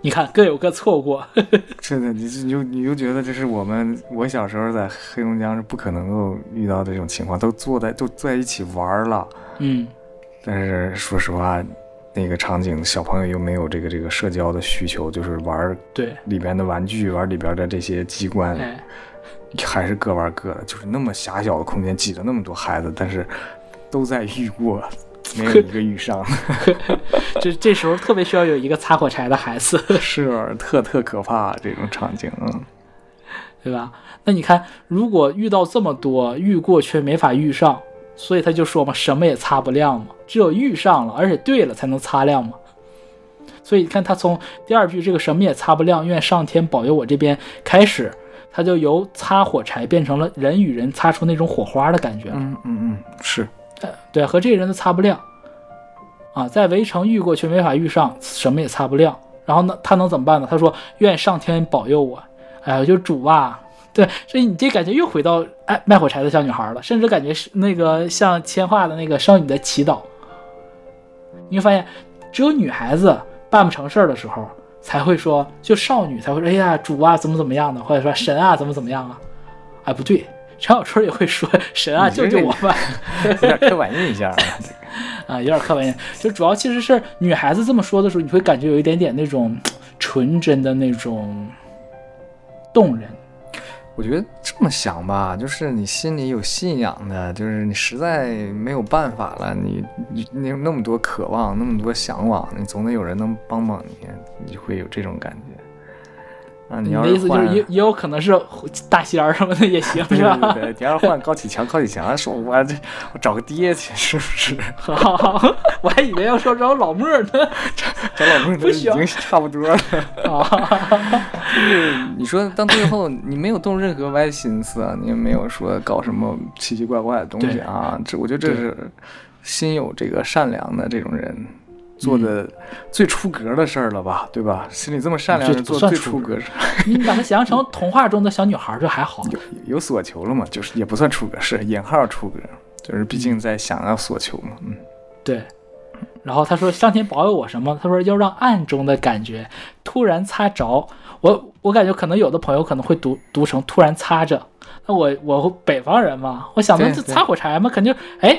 你看，各有各错过。真的，你你就你就觉得这是我们我小时候在黑龙江是不可能够遇到这种情况，都坐在都坐在一起玩了。嗯。但是说实话。那个场景，小朋友又没有这个这个社交的需求，就是玩对里边的玩具，玩里边的这些机关，还是各玩各的。就是那么狭小的空间，挤了那么多孩子，但是都在遇过，没有一个遇上。这这时候特别需要有一个擦火柴的孩子，是特特可怕这种场景，嗯，对吧？那你看，如果遇到这么多遇过却没法遇上。所以他就说嘛，什么也擦不亮嘛，只有遇上了，而且对了才能擦亮嘛。所以你看他从第二句这个什么也擦不亮，愿上天保佑我这边开始，他就由擦火柴变成了人与人擦出那种火花的感觉。嗯嗯嗯，是，对，和这个人都擦不亮啊，在围城遇过却没法遇上，什么也擦不亮。然后呢，他能怎么办呢？他说愿上天保佑我，哎呀，就主啊。对，所以你这感觉又回到哎卖火柴的小女孩了，甚至感觉是那个像千画的那个少女的祈祷。你会发现，只有女孩子办不成事儿的时候，才会说，就少女才会说，哎呀主啊怎么怎么样的，或者说神啊怎么怎么样啊。哎不对，陈小春也会说神啊救救我吧。有点刻板印象啊。啊，有点刻板印象。就主要其实是女孩子这么说的时候，你会感觉有一点点那种纯真的那种动人。我觉得这么想吧，就是你心里有信仰的，就是你实在没有办法了，你你你有那么多渴望，那么多向往，你总得有人能帮帮你，你就会有这种感觉。啊，你要的意思就是换也也有可能是大仙儿什么的也行，对是吧？对对，你要是换高启强，高启强说我这我找个爹去，是不是？我还以为要说找老莫呢。找老莫都已经差不多了。啊 你说到最后你没有动任何歪心思啊，你也没有说搞什么奇奇怪怪的东西啊，这我觉得这是心有这个善良的这种人做的最出格的事儿了吧，对吧？心里这么善良的人做最出格事儿，你把它想象成童话中的小女孩儿，这还好。有有所求了嘛，就是也不算出格，是引号出格，就是毕竟在想要所求嘛，嗯。对。然后他说：“上天保佑我什么？他说要让暗中的感觉突然擦着。我我感觉可能有的朋友可能会读读成突然擦着。那我我北方人嘛，我想的对就擦火柴嘛，肯定哎，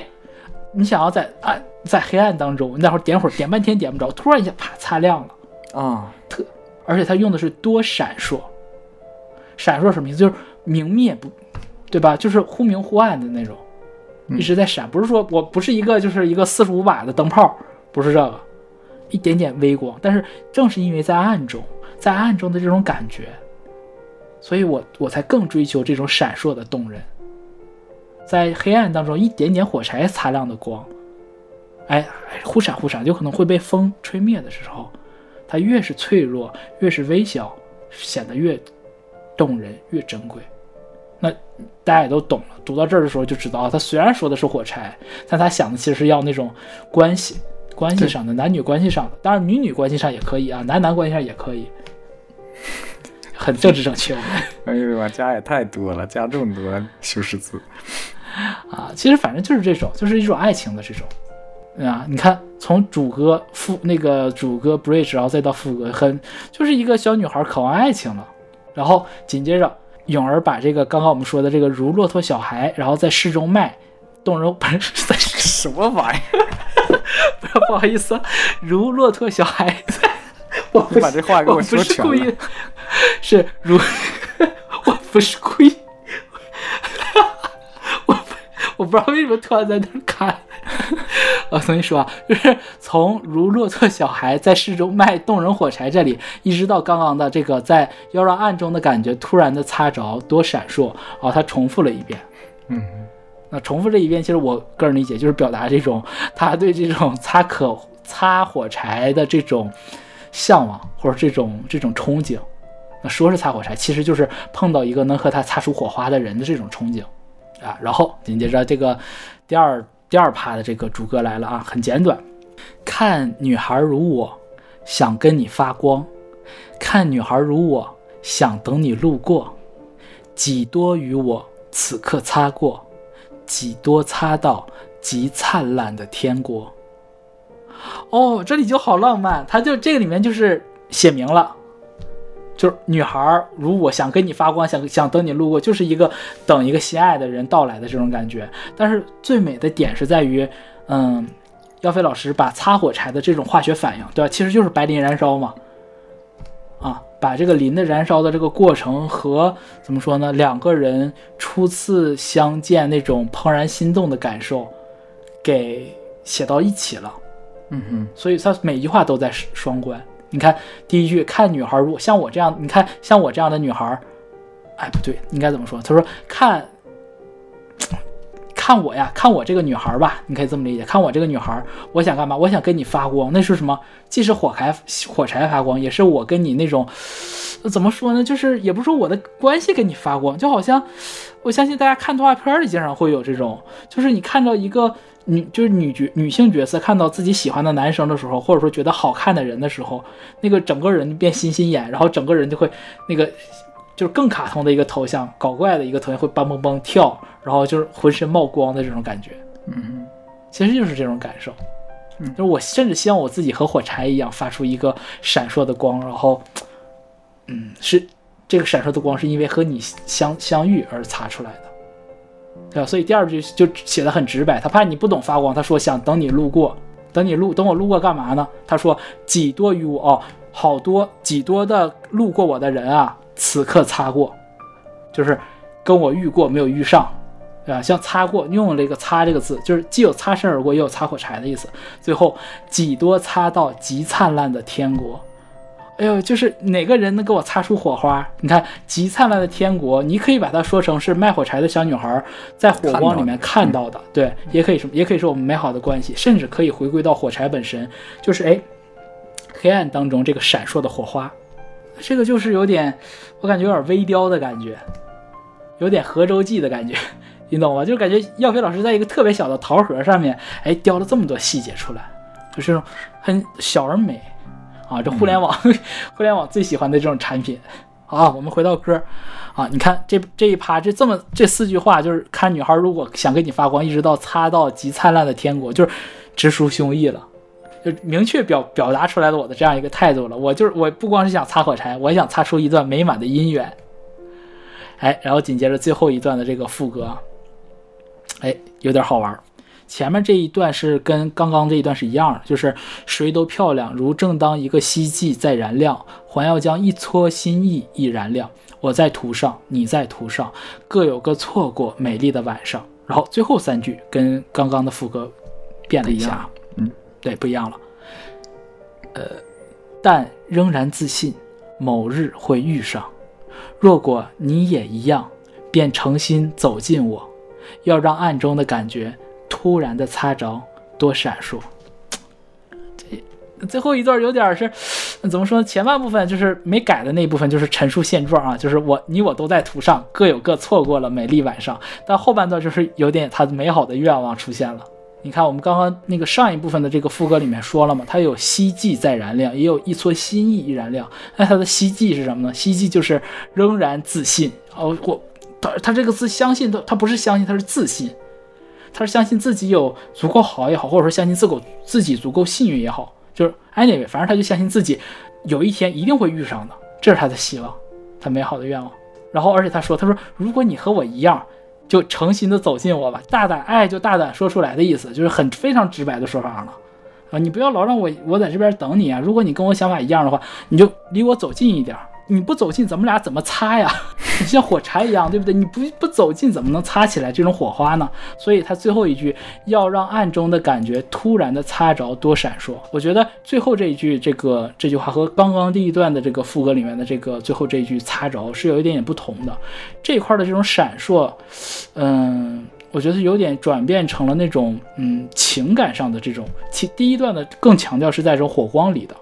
你想要在暗在黑暗当中，你那会儿点火点半天点不着，突然一下啪擦亮了。啊，特而且它用的是多闪烁，闪烁什么意思？就是明灭不，对吧？就是忽明忽暗的那种，一直在闪。不是说我不是一个就是一个四十五瓦的灯泡，不是这个，一点点微光。但是正是因为在暗中，在暗中的这种感觉，所以我我才更追求这种闪烁的动人。在黑暗当中，一点点火柴擦亮的光，哎，哎忽闪忽闪，有可能会被风吹灭的时候，它越是脆弱，越是微小，显得越动人，越珍贵。那大家也都懂了，读到这儿的时候就知道，啊，他虽然说的是火柴，但他想的其实是要那种关系，关系上的，男女关系上的，当然女女关系上也可以啊，男男关系上也可以，很政治正确。哎呦我加也太多了，加这么多修饰字，啊，其实反正就是这种，就是一种爱情的这种，啊，你看从主歌副那个主歌 bridge，然后再到副歌，很就是一个小女孩渴望爱情了，然后紧接着泳儿把这个刚刚我们说的这个如骆驼小孩，然后在市中卖，动人不是在什么玩意儿？不 要不好意思，如骆驼小孩，我不你把这话给我不说全了 是故意。，是如，我不是故意，我不我不知道为什么突然在那儿看。我重新说啊，就是从如骆驼小孩在市中卖动人火柴这里，一直到刚刚的这个在要让暗中的感觉突然的擦着多闪烁，啊他重复了一遍。嗯，那重复这一遍，其实我个人理解就是表达这种他对这种擦可擦火柴的这种向往，或者这种这种憧憬。那说是擦火柴，其实就是碰到一个能和他擦出火花的人的这种憧憬啊。然后紧接着这个第二第二趴的这个主歌来了啊，很简短。看女孩如我，想跟你发光；看女孩如我，想等你路过。几多与我此刻擦过，几多擦到极灿烂的天国。哦，这里就好浪漫，它就这个里面就是写明了，就是女孩如果想跟你发光，想想等你路过，就是一个等一个心爱的人到来的这种感觉。但是最美的点是在于，嗯，耀飞老师把擦火柴的这种化学反应，对吧？其实就是白磷燃烧嘛，啊，把这个磷的燃烧的这个过程和怎么说呢，两个人初次相见那种怦然心动的感受，给写到一起了。嗯哼，所以他每一句话都在双关。你看第一句，看女孩如果像我这样，你看像我这样的女孩，哎，不对，应该怎么说？他说看，看我呀，看我这个女孩吧，你可以这么理解。看我这个女孩，我想干嘛？我想跟你发光，那是什么？既是火柴火柴发光，也是我跟你那种怎么说呢？就是也不是说我的关系跟你发光，就好像我相信大家看动画片里经常会有这种，就是你看到一个。女就是女角女性角色看到自己喜欢的男生的时候，或者说觉得好看的人的时候，那个整个人变心心眼，然后整个人就会那个就是更卡通的一个头像，搞怪的一个头像会蹦蹦蹦跳，然后就是浑身冒光的这种感觉。嗯其实就是这种感受。嗯就是我甚至希望我自己和火柴一样发出一个闪烁的光，然后，嗯，是这个闪烁的光是因为和你相相遇而擦出来的。对吧？所以第二句就写的很直白，他怕你不懂发光，他说想等你路过，等你路等我路过干嘛呢？他说几多于我哦，好多几多的路过我的人啊，此刻擦过，就是跟我遇过没有遇上，对吧？像擦过用了一个擦这个字，就是既有擦身而过，也有擦火柴的意思。最后几多擦到极灿烂的天国。哎呦，就是哪个人能给我擦出火花？你看，极灿烂的天国，你可以把它说成是卖火柴的小女孩在火光里面看到的，对，也可以什么，也可以是我们美好的关系，甚至可以回归到火柴本身，就是哎，黑暗当中这个闪烁的火花，这个就是有点，我感觉有点微雕的感觉，有点河舟记的感觉，你懂吗？就感觉耀飞老师在一个特别小的桃核上面，哎，雕了这么多细节出来，就是这种很小而美。啊，这互联网，互联网最喜欢的这种产品。好，我们回到歌啊，你看这这一趴，这这么这四句话，就是看女孩如果想给你发光，一直到擦到极灿烂的天国，就是直抒胸臆了，就明确表表达出来了我的这样一个态度了。我就是我不光是想擦火柴，我也想擦出一段美满的姻缘。哎，然后紧接着最后一段的这个副歌，哎，有点好玩。前面这一段是跟刚刚这一段是一样的，就是谁都漂亮，如正当一个希冀在燃亮，还要将一撮心意亦燃亮。我在途上，你在途上，各有各错过美丽的晚上。然后最后三句跟刚刚的副歌变了一下，嗯，对，不一样了。呃，但仍然自信，某日会遇上。若果你也一样，便诚心走近我，要让暗中的感觉。突然的擦着，多闪烁。这最后一段有点是怎么说？前半部分就是没改的那部分，就是陈述现状啊，就是我你我都在途上，各有各错过了美丽晚上。但后半段就是有点他美好的愿望出现了。你看，我们刚刚那个上一部分的这个副歌里面说了嘛，它有希冀在燃亮，也有一撮心意燃亮。那它的希冀是什么呢？希冀就是仍然自信哦，我他他这个字相信，他他不是相信，他是自信。他是相信自己有足够好也好，或者说相信自够自己足够幸运也好，就是 anyway，反正他就相信自己有一天一定会遇上的，这是他的希望，他美好的愿望。然后，而且他说，他说如果你和我一样，就诚心的走进我吧，大胆爱就大胆说出来的意思，就是很非常直白的说法了啊！你不要老让我我在这边等你啊！如果你跟我想法一样的话，你就离我走近一点。你不走近，咱们俩怎么擦呀？你像火柴一样，对不对？你不不走近，怎么能擦起来这种火花呢？所以他最后一句要让暗中的感觉突然的擦着多闪烁。我觉得最后这一句这个这句话和刚刚第一段的这个副歌里面的这个最后这一句擦着是有一点点不同的。这一块的这种闪烁，嗯，我觉得有点转变成了那种嗯情感上的这种。其第一段的更强调是在这种火光里的。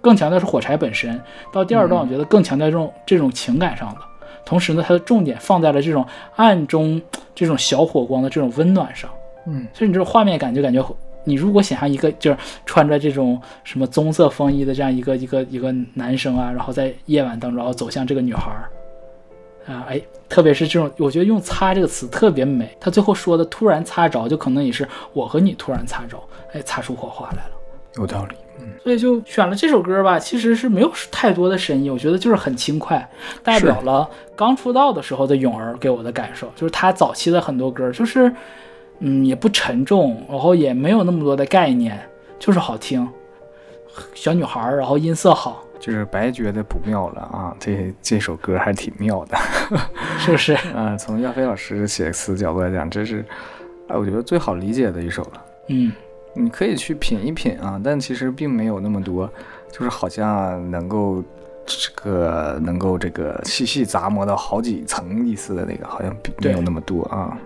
更强调是火柴本身，到第二段我觉得更强调这种这种情感上的，同时呢，它的重点放在了这种暗中这种小火光的这种温暖上，嗯，所以你这种画面感就感觉，你如果想象一个就是穿着这种什么棕色风衣的这样一个一个一个男生啊，然后在夜晚当中然后走向这个女孩儿，啊，哎，特别是这种，我觉得用“擦”这个词特别美，他最后说的突然擦着，就可能也是我和你突然擦着，哎，擦出火花来了，有道理。所以就选了这首歌吧，其实是没有太多的深意，我觉得就是很轻快，代表了刚出道的时候的泳儿给我的感受，就是他早期的很多歌，就是嗯也不沉重，然后也没有那么多的概念，就是好听，小女孩，然后音色好，就是白觉得不妙了啊，这这首歌还挺妙的，是不是？嗯，从亚飞老师写词角度来讲，这是哎我觉得最好理解的一首了，嗯。你可以去品一品啊，但其实并没有那么多，就是好像能够这个能够这个细细杂磨到好几层意思的那个，好像没有那么多啊。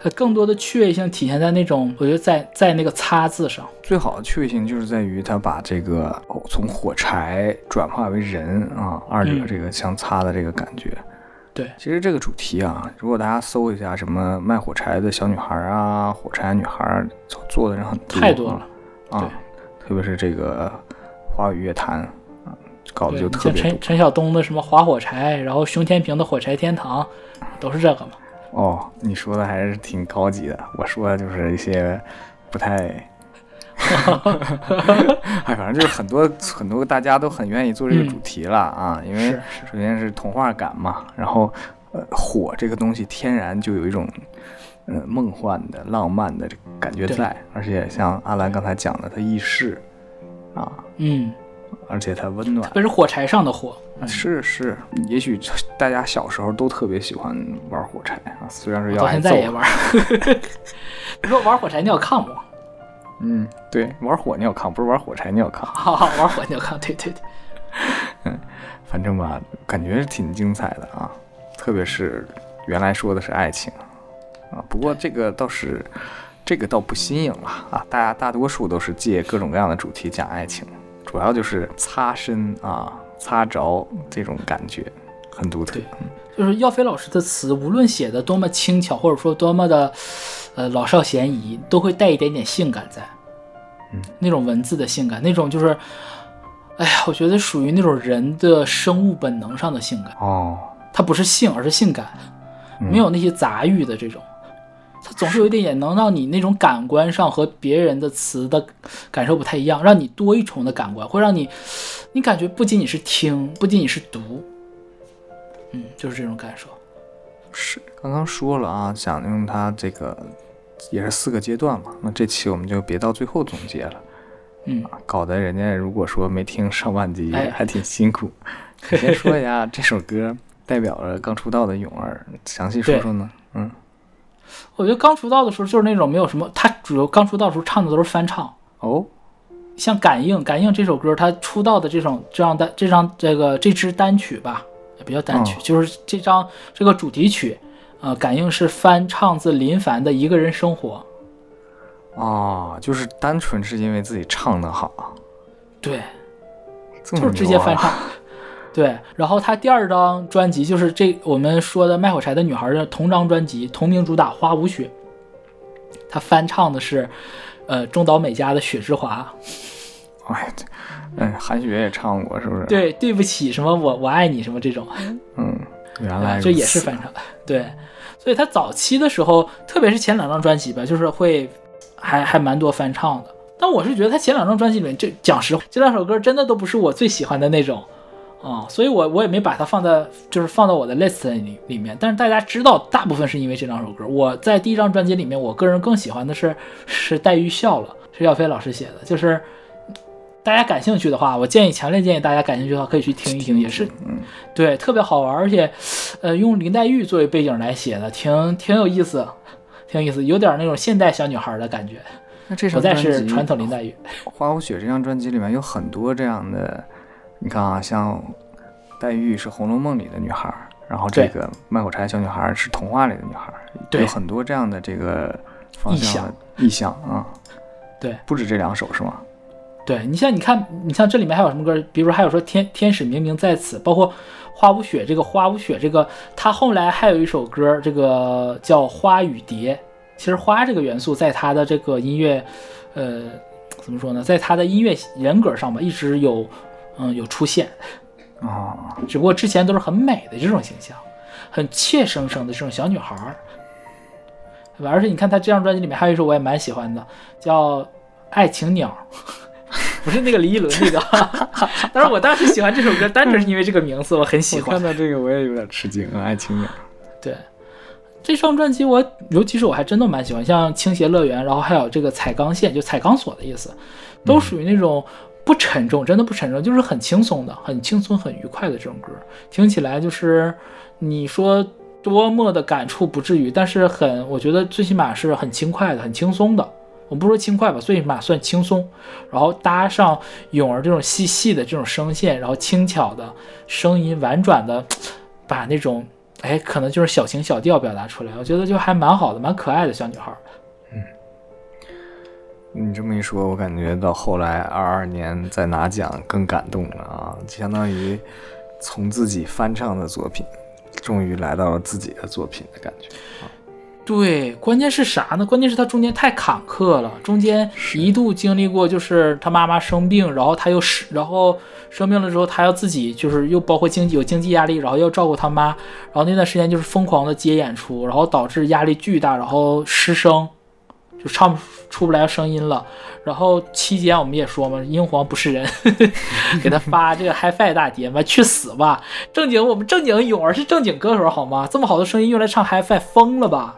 它更多的趣味性体现在那种，我觉得在在那个“擦”字上，最好的趣味性就是在于它把这个从火柴转化为人啊，二者这个相擦的这个感觉。对，其实这个主题啊，如果大家搜一下什么卖火柴的小女孩啊，火柴女孩做的人很多，太多了啊，特别是这个华语乐坛啊，搞得就特别像陈陈晓东的什么划火柴，然后熊天平的火柴天堂，都是这个嘛。哦，你说的还是挺高级的，我说的就是一些不太。哈！哎，反正就是很多很多大家都很愿意做这个主题了啊，因为首先是童话感嘛，然后呃，火这个东西天然就有一种，呃，梦幻的、浪漫的这个感觉在，而且像阿兰刚才讲的，它易逝，啊，嗯，而且它温暖特。别是火柴上的火，是是，也许大家小时候都特别喜欢玩火柴啊，虽然是要挨揍到现在，也玩。你说玩火柴尿炕不？嗯，对，玩火尿炕不是玩火柴尿炕，好好玩火尿炕，对对对。嗯反正吧，感觉是挺精彩的啊，特别是原来说的是爱情啊，不过这个倒是，这个倒不新颖了啊，大家大多数都是借各种各样的主题讲爱情，主要就是擦身啊、擦着这种感觉，很独特对。就是耀飞老师的词，无论写的多么轻巧，或者说多么的，呃，老少咸宜，都会带一点点性感在。嗯，那种文字的性感，那种就是，哎呀，我觉得属于那种人的生物本能上的性感。哦，它不是性，而是性感，嗯没有那些杂欲的这种。它总是有一点点能让你那种感官上和别人的词的感受不太一样，让你多一重的感官，会让你，你感觉不仅仅是听，不仅仅是读，嗯，就是这种感受。是刚刚说了啊，想用它这个也是四个阶段嘛，那这期我们就别到最后总结了。嗯，搞得人家如果说没听上万集，哎还挺辛苦。你先说一下 这首歌代表了刚出道的泳儿，详细说说呢？嗯，我觉得刚出道的时候就是那种没有什么，他主要刚出道的时候唱的都是翻唱，哦，像《感应》，《感应》这首歌，他出道的这种这样的这张这个这支单曲吧，也不叫单曲，哦就是这张这个主题曲，呃，《感应》是翻唱自林凡的《一个人生活》。哦，就是单纯是因为自己唱的好，对，就是直接翻唱。对，然后他第二张专辑就是这我们说的卖火柴的女孩的同张专辑同名主打《花无雪》，他翻唱的是，呃，中岛美嘉的《雪之华哎，这哎，韩雪也唱过，是不是？》。，对，对不起，什么我我爱你什么这种，嗯，原来这也是翻唱。对，所以他早期的时候，特别是前两张专辑吧，就是会还还蛮多翻唱的。但我是觉得他前两张专辑里面，这讲实话，这两首歌真的都不是我最喜欢的那种啊、所以我我也没把它放在就是放到我的 list 里里面。但是大家知道，大部分是因为这两首歌。我在第一张专辑里面，我个人更喜欢的是是《黛玉笑了》，是耀飞老师写的，就是。大家感兴趣的话，我建议，强烈建议大家感兴趣的话可以去听一听，也是嗯，对，特别好玩，而且，呃，用林黛玉作为背景来写的，挺挺有意思，挺有意思，有点那种现代小女孩的感觉，那这首不再是传统林黛玉。《花无雪》这张专辑里面有很多这样的，你看啊，像黛玉是《红楼梦》里的女孩儿，然后这个卖火柴小女孩儿是童话里的女孩有很多这样的这个方意向意象啊。对，不止这两首是吗？对你像你看，你像这里面还有什么歌？比如说还有说天天使明明在此，包括花无雪这个花无雪这个，他后来还有一首歌，这个叫花与蝶。其实花这个元素在他的这个音乐，呃，怎么说呢，在他的音乐人格上吧，一直有嗯有出现。啊，只不过之前都是很美的这种形象，很怯生生的这种小女孩儿，对吧？而且你看他这张专辑里面还有一首我也蛮喜欢的，叫《爱情鸟》，不是那个李一伦那个，但是我当时喜欢这首歌，单纯是因为这个名字我很喜欢看。到这个我也有点吃惊啊，爱情鸟。对，这双专辑我尤其是我还真的蛮喜欢，像《倾斜乐园》，然后还有这个彩钢线，就彩钢索的意思，都属于那种不沉重，真的不沉重，就是很轻松的、很轻松、很愉快的这种歌，听起来就是你说多么的感触不至于，但是很，我觉得最起码是很轻快的、很轻松的。我不说轻快吧，最起码算轻松，然后搭上咏儿这种细细的这种声线，然后轻巧的声音，婉转的把那种哎，可能就是小情小调表达出来，我觉得就还蛮好的，蛮可爱的小女孩儿。你这么一说，我感觉到后来二二年再拿奖更感动了啊！就相当于从自己翻唱的作品，终于来到了自己的作品的感觉。啊对，关键是啥呢？关键是他中间太坎坷了，中间一度经历过，就是他妈妈生病，然后他又是，然后生病了之后，他要自己就是又包括经济有经济压力，然后要照顾他妈，然后那段时间就是疯狂的接演出，然后导致压力巨大，然后失声，就唱出不来声音了。然后期间我们也说嘛，英皇不是人，给他发这个 HiFi 大碟嘛，去死吧！正经我们正经勇儿是正经歌手好吗？这么好的声音用来唱 HiFi，疯了吧？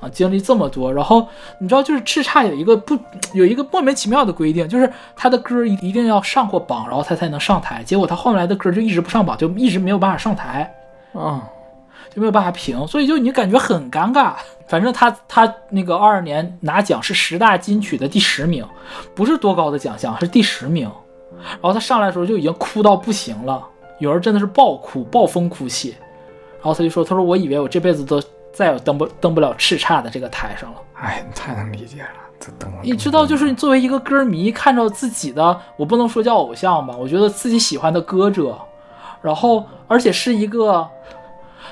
啊，经历这么多，然后你知道，就是叱咤有一个不有一个莫名其妙的规定，就是他的歌一一定要上过榜，然后他才能上台。结果他后来的歌就一直不上榜，就一直没有办法上台。啊，就没有办法评，所以就你感觉很尴尬。反正他他那个二二年拿奖是十大金曲的第十名，不是多高的奖项，是第十名。然后他上来的时候就已经哭到不行了，有人真的是暴哭，暴风哭泣。然后他就说：“他说我以为我这辈子都再也登不登不了叱咤的这个台上了。”哎，太能理解了，这登了。你知道，就是作为一个歌迷，看着自己的，我不能说叫偶像吧，我觉得自己喜欢的歌者，然后而且是一个。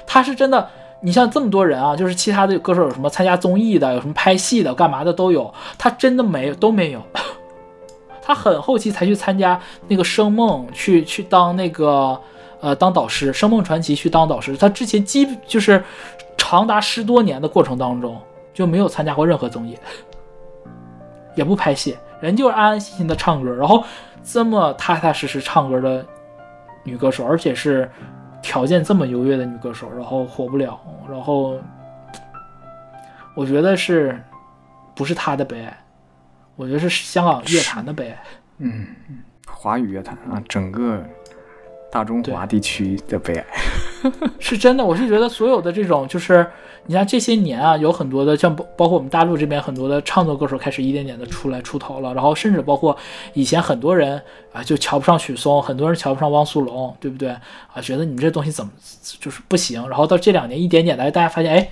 他是真的，你像这么多人啊，就是其他的歌手有什么参加综艺的，有什么拍戏的，干嘛的都有。他真的没有，都没有。他很后期才去参加那个《声梦》，去去当那个呃当导师，《声梦传奇》去当导师。他之前基就是长达十多年的过程当中就没有参加过任何综艺，也不拍戏，人就是安安心心的唱歌，然后这么踏踏实实唱歌的女歌手，而且是。条件这么优越的女歌手，然后火不了，然后我觉得是不是她的悲哀？我觉得是香港乐坛的悲哀。嗯，华语乐坛啊，整个大中华地区的悲哀。是真的，我是觉得所有的这种，就是你像这些年啊，有很多的像包包括我们大陆这边很多的唱作歌手开始一点点的出来出头了，然后甚至包括以前很多人啊就瞧不上许嵩，很多人瞧不上汪苏泷，对不对啊？觉得你们这东西怎么就是不行？然后到这两年一点点的，大家发现，哎，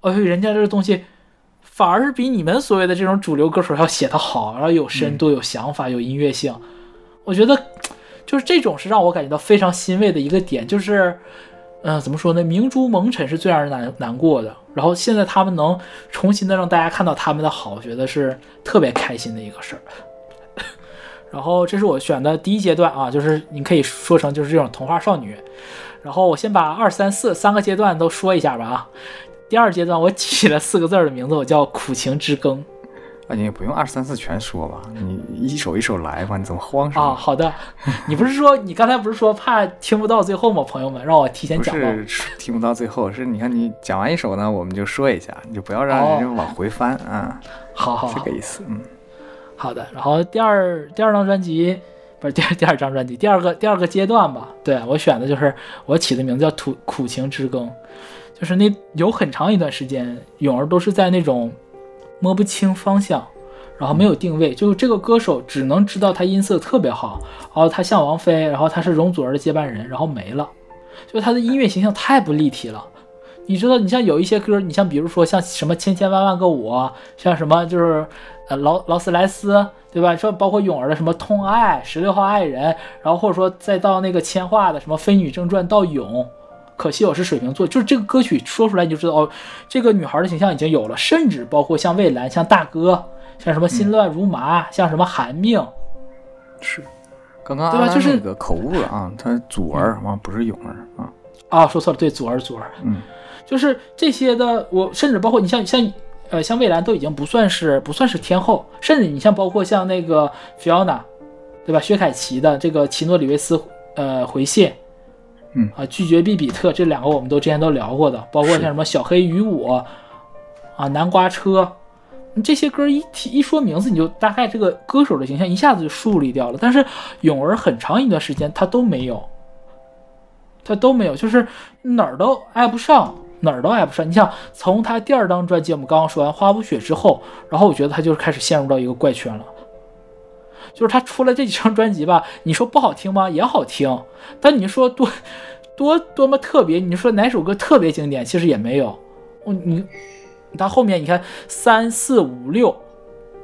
哎，人家这个东西反而是比你们所谓的这种主流歌手要写得好，然后有深度、有想法、有音乐性。我觉得就是这种是让我感觉到非常欣慰的一个点，就是。嗯，怎么说呢？明珠蒙尘是最让人难难过的。然后现在他们能重新的让大家看到他们的好，我觉得是特别开心的一个事儿。然后这是我选的第一阶段啊，就是你可以说成就是这种童话少女。然后我先把二三四三个阶段都说一下吧啊。第二阶段我起了四个字的名字，我叫苦情之耕。啊，你也不用二三四全说吧，你一首一首来吧，你怎么慌什么？啊，好的，你不是说你刚才不是说怕听不到最后吗？朋友们，让我提前讲。不是听不到最后，是你看你讲完一首呢，我们就说一下，你就不要让人家往回翻啊。好好，这个意思，嗯，好的。然后第二第二张专辑不是第二第二张专辑，第二个第二个阶段吧。对我选的就是我起的名字叫土苦情之更，就是那有很长一段时间，勇儿都是在那种。摸不清方向，然后没有定位，就是这个歌手只能知道他音色特别好，然后他像王菲，然后他是容祖儿的接班人，然后没了，就他的音乐形象太不立体了。你知道，你像有一些歌，你像比如说像什么千千万万个我，像什么就是呃劳劳斯莱斯，对吧？说包括泳儿的什么痛爱十六号爱人，然后或者说再到那个千画的什么飞女正传到勇。可惜我是水瓶座，就是这个歌曲说出来你就知道哦，这个女孩的形象已经有了，甚至包括像蔚蓝、像大哥、像什么心乱如麻、像什么寒命，是，刚刚对吧？就是那个口误了啊，他祖儿啊，不是勇儿啊，啊，说错了，对，祖儿，祖儿，嗯，就是这些的，我甚至包括你像像呃像蔚蓝都已经不算是不算是天后，甚至你像包括像那个 Fiona，对吧？薛凯琪的这个奇诺里维斯呃回信。嗯啊，拒绝比比特这两个我们都之前都聊过的，包括像什么小黑与我，啊，南瓜车，这些歌一提一说名字，你就大概这个歌手的形象一下子就树立掉了。但是泳儿很长一段时间他都没有，他都没有，就是哪儿都挨不上，哪儿都挨不上。你像从他第二张专辑我们刚刚说完《花无雪》之后，然后我觉得他就开始陷入到一个怪圈了。就是他出了这几张专辑吧，你说不好听吗？也好听，但你说多 多多么特别，你说哪首歌特别经典？其实也没有。你他后面你看三四五六，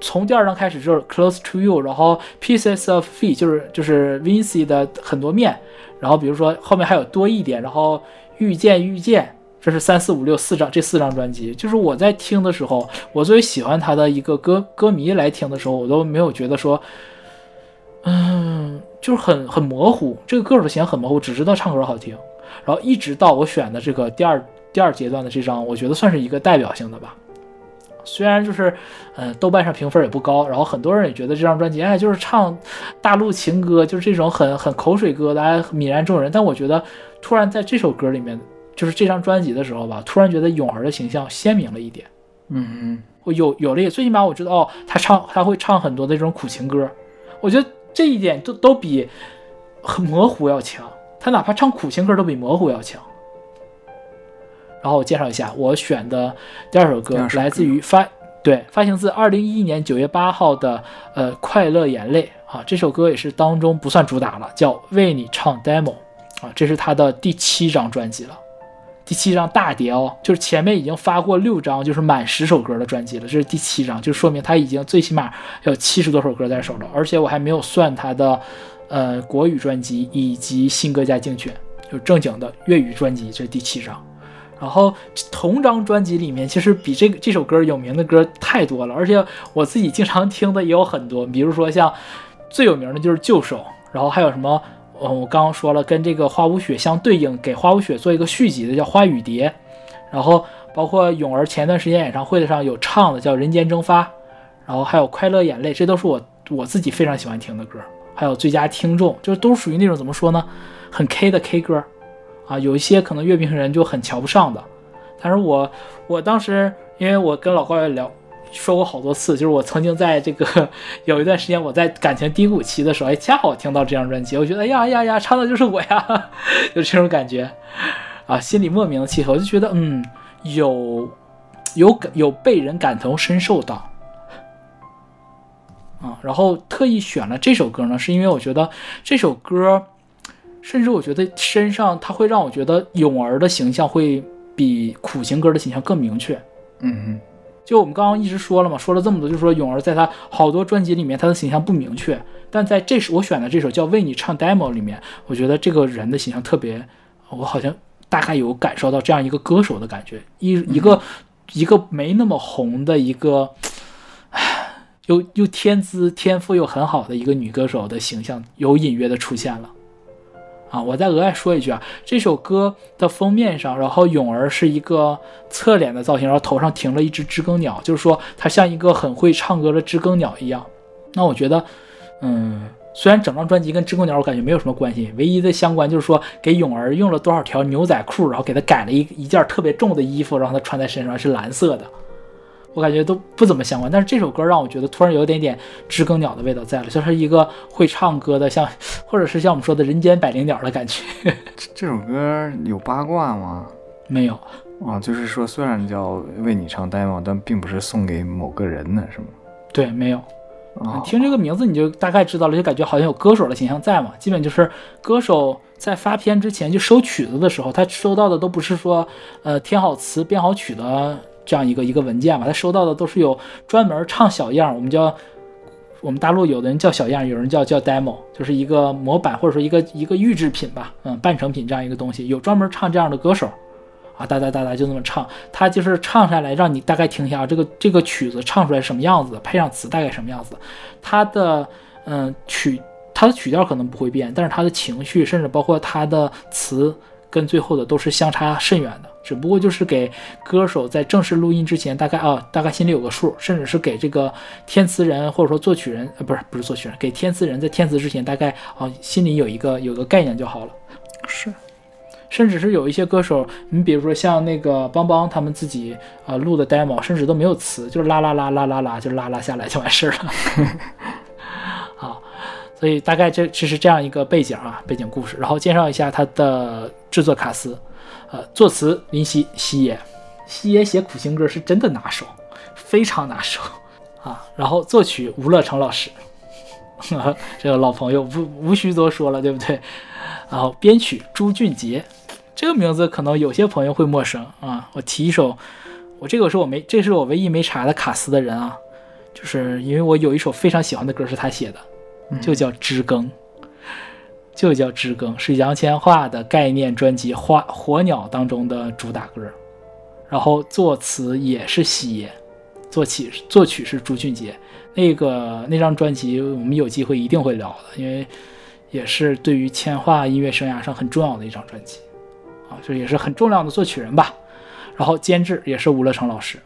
从第二张开始就是 Close to You，然后 Pieces of Fee 就是就是 Vincy 的很多面，然后比如说后面还有多一点，然后遇见遇见，这是三四五六四张这四张专辑。就是我在听的时候，我作为喜欢他的一个歌歌迷来听的时候，我都没有觉得说。嗯，就是很很模糊，这个歌手的形象很模糊，只知道唱歌好听。然后一直到我选的这个第二第二阶段的这张，我觉得算是一个代表性的吧。虽然就是，呃，豆瓣上评分也不高，然后很多人也觉得这张专辑，哎，就是唱大陆情歌，就是这种很很口水歌的，哎，泯然众人。但我觉得，突然在这首歌里面，就是这张专辑的时候吧，突然觉得泳儿的形象鲜明了一点。嗯我有有了也，最起码我知道哦，他唱他会唱很多的这种苦情歌，我觉得这一点都都比很模糊要强，他哪怕唱苦情歌都比模糊要强。然后我介绍一下，我选的第二首歌来自于发对发行自二零一一年九月八号的呃《快乐眼泪》啊，这首歌也是当中不算主打了，叫《为你唱 demo》啊，这是他的第七张专辑了。第七张大碟哦，就是前面已经发过六张，就是满十首歌的专辑了，这是第七张，就说明他已经最起码有七十多首歌在手了，而且我还没有算他的呃国语专辑以及新歌加精选，就正经的粤语专辑，这是第七张。然后同张专辑里面，其实比这个这首歌有名的歌太多了，而且我自己经常听的也有很多，比如说像最有名的就是《旧手》，然后还有什么，呃，我刚刚说了，跟这个《花无雪》相对应，给《花无雪》做一个续集的叫《花雨蝶》，然后包括泳儿前段时间演唱会的上有唱的叫《人间蒸发》，然后还有《快乐眼泪》，这都是我我自己非常喜欢听的歌，还有《最佳听众》，就是都属于那种怎么说呢，很 K 的 K 歌。啊，有一些可能乐评人就很瞧不上的，但是我我当时因为我跟老高也聊说过好多次，就是我曾经在这个 有一段时间我在感情低谷期的时候，哎，恰好听到这张专辑，我觉得哎呀呀呀，唱的就是我呀，就这种感觉啊，心里莫名的契合，我就觉得嗯，有有感有被人感同身受到。啊，然后特意选了这首歌呢，是因为我觉得这首歌，甚至我觉得身上它会让我觉得泳儿的形象会比苦情歌的形象更明确。嗯嗯就我们刚刚一直说了嘛，说了这么多，就是说泳儿在他好多专辑里面，他的形象不明确，但在这首我选的这首叫《为你唱 demo》里面，我觉得这个人的形象特别，我好像大概有感受到这样一个歌手的感觉，一一个、一个没那么红的一个，唉又又天资天赋又很好的一个女歌手的形象，有隐约的出现了。啊，我再额外说一句啊，这首歌的封面上，然后泳儿是一个侧脸的造型，然后头上停了一只知更鸟，就是说她像一个很会唱歌的知更鸟一样。那我觉得，嗯，虽然整张专辑跟知更鸟我感觉没有什么关系，唯一的相关就是说给泳儿用了多少条牛仔裤，然后给他改了一一件特别重的衣服，让他穿在身上是蓝色的。我感觉都不怎么相关，但是这首歌让我觉得突然有一点点知更鸟的味道在了，就是一个会唱歌的，像或者是像我们说的人间百灵鸟的感觉。这这首歌有八卦吗？没有，啊，就是说虽然叫为你唱 demo，但并不是送给某个人的，是吗？对，没有。啊，听这个名字你就大概知道了，就感觉好像有歌手的形象在嘛。基本就是歌手在发片之前就收曲子的时候，他收到的都不是说呃填好词编好曲的这样一个一个文件吧，他收到的都是有专门唱小样，我们叫我们大陆有的人叫小样，有人叫叫 demo，就是一个模板或者说一个一个预制品吧，嗯，半成品这样一个东西，有专门唱这样的歌手。啊，哒哒哒哒就那么唱，他就是唱下来，让你大概听一下，这个这个曲子唱出来什么样子，配上词大概什么样子，他的嗯曲他的曲调可能不会变，但是他的情绪，甚至包括他的词跟最后的都是相差甚远的，只不过就是给歌手在正式录音之前，大概啊大概心里有个数，甚至是给这个填词人或者说作曲人，呃不是不是作曲人，给填词人在填词之前，大概啊心里有一个有个概念就好了。是，甚至是有一些歌手，你比如说像那个邦邦他们自己呃录的 demo，甚至都没有词，就是啦啦啦啦啦啦，就啦啦下来就完事儿了。所以大概这这是这样一个背景啊，背景故事。然后介绍一下他的制作卡司，呃，作词林夕夕爷，夕爷写苦情歌是真的拿手，非常拿手啊。然后作曲吴乐成老师，呵 呵这个老朋友不无需多说了，对不对？然后编曲朱俊杰，这个名字可能有些朋友会陌生啊。我提一首，我这个是我没，这是我唯一没查的卡斯的人啊，就是因为我有一首非常喜欢的歌是他写的，就叫《知更》，就叫《知更》，是杨千嬅的概念专辑《花火鸟》当中的主打歌，然后作词也是西野，作曲作曲是朱俊杰。那个那张专辑我们有机会一定会聊的，因为。也是对于千嬅音乐生涯上很重要的一张专辑，啊，就也是很重要的作曲人吧。然后监制也是吴乐成老师，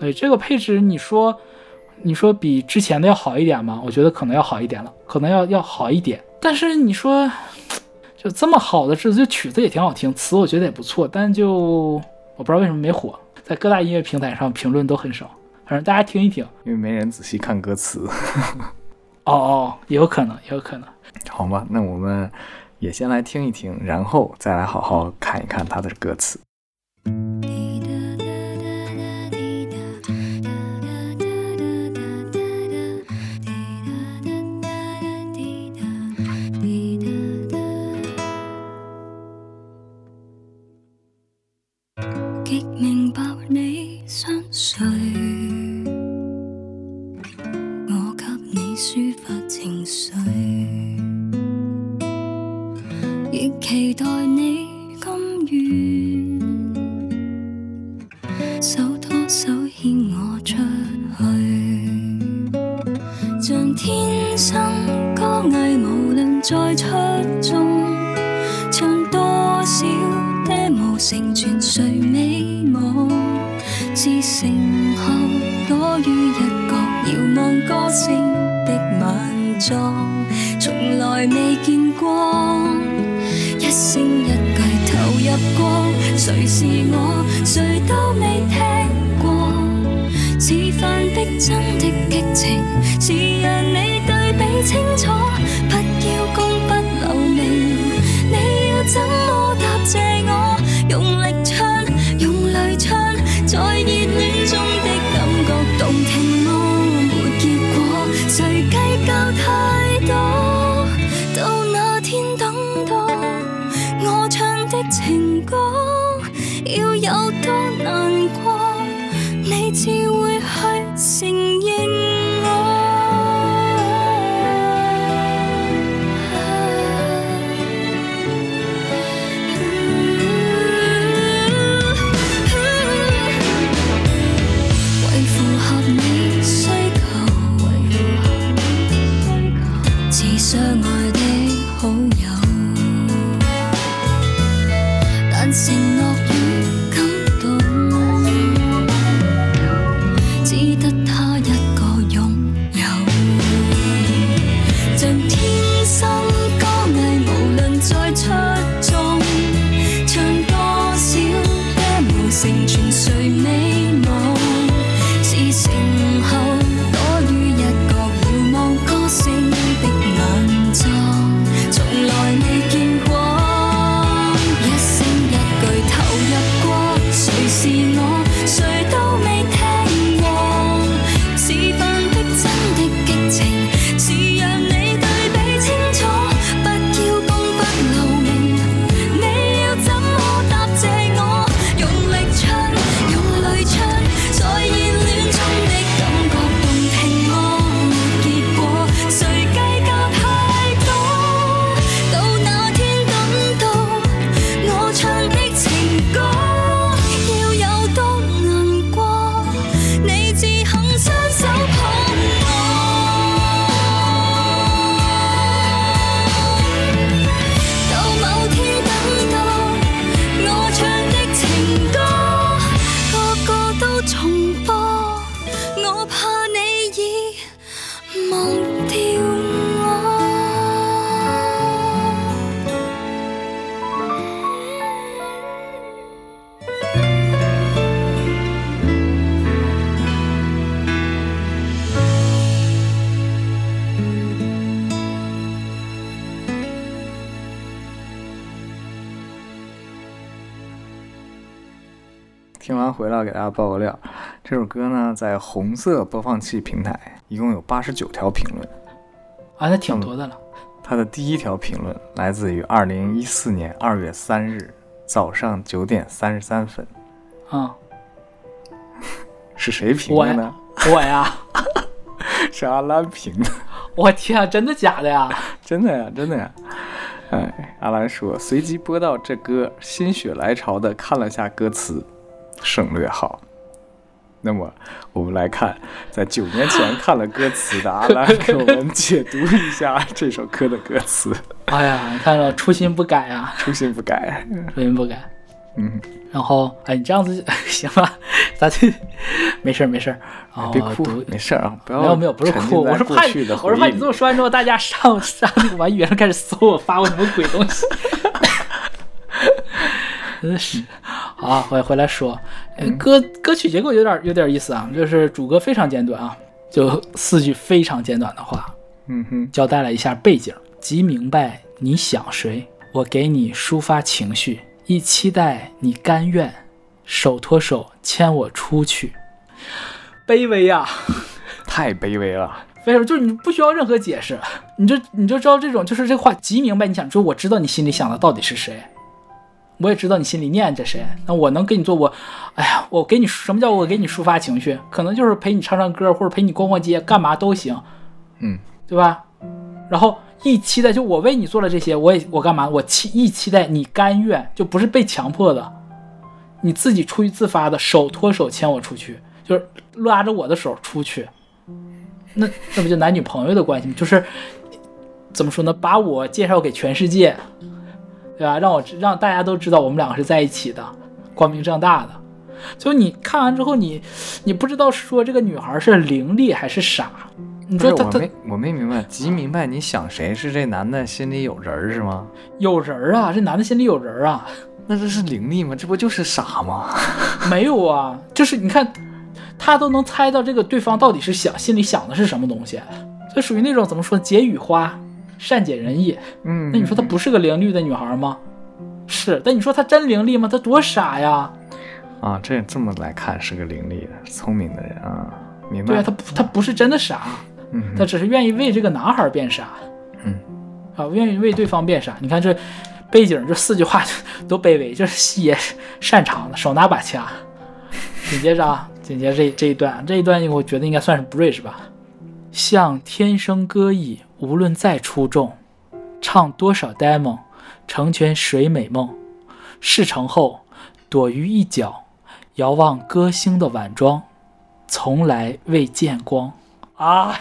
对这个配置，你说你说比之前的要好一点吗？我觉得可能要好一点了，可能要要好一点。但是你说 就这么好的制作，就曲子也挺好听，词我觉得也不错，但就我不知道为什么没火，在各大音乐平台上评论都很少。反正大家听一听，因为没人仔细看歌词。哦 哦，也有可能，也有可能。好吧，那我们也先来听一听，然后再来好好看一看它的歌词。给大家爆个料，这首歌呢在红色播放器平台一共有八十九条评论，啊，那挺多的了。他的第一条评论来自于二零一四年二月三日早上九点三十三分，啊、是谁评的呢？，我呀，是阿兰评的，我天啊，真的假的呀？真的呀，真的呀。哎，阿兰说，随即播到这歌，心血来潮的看了下歌词，省略号。那么我们来看，在九年前看了歌词的阿兰 给我们解读一下这首歌的歌词，哎呀，你看着初心不改啊，初心不改。初心不改。嗯，然后，哎，你这样子 行吧？咱这没事儿没事儿啊，别哭，没事儿啊，不要没有没有，不是哭，我是怕我是怕你这么说完之后，大家上上那个网易云上开始搜我发过什么鬼东西。真的是，好，回回来说，呃歌歌曲结构有点有点意思啊，就是主歌非常简短啊，就四句非常简短的话，嗯哼，交代了一下背景，即明白你想谁，我给你抒发情绪，亦期待你甘愿手托手牵我出去。卑微啊，太卑微了。为什么就是你不需要任何解释，你就你就知道这种就是这话极明白你想说，我知道你心里想的到底是谁，我也知道你心里念着谁，那我能给你做我，哎呀，我给你什么叫我给你抒发情绪？可能就是陪你唱唱歌，或者陪你逛逛街，干嘛都行，嗯，对吧？然后一期待就我为你做了这些，我也我干嘛？我期一期待你甘愿，就不是被强迫的，你自己出于自发的手托手牵我出去，就是拉着我的手出去。那那不就男女朋友的关系吗？就是怎么说呢？把我介绍给全世界，对吧？让我知让大家都知道我们两个是在一起的，光明正大的。就你看完之后，你你不知道说这个女孩是伶俐还是傻。你不是我没我没明白，极明白你想谁是这男的心里有人儿是吗？有人儿啊，这男的心里有人儿啊。那这是灵力吗？这不就是傻吗？没有啊，就是你看，他都能猜到这个对方到底是想心里想的是什么东西，这属于那种怎么说解语花，善解人意。嗯，那你说她不是个伶俐的女孩吗？是，但你说她真伶俐吗？她多傻呀！啊，这这么来看是个伶俐的、聪明的人啊，明白？对啊，她不她不是真的傻，嗯她只是愿意为这个男孩变傻。嗯，啊，愿意为对方变傻。你看这背景这四句话多卑微，这是也是擅长的，手拿把掐。紧接着啊，紧接着这这一段，这一段我觉得应该算是 bridge 吧。像天生歌艺，无论再出众，唱多少 demo，成全谁美梦。事成后，躲于一角，遥望歌星的晚妆，从来未见光。哎呀，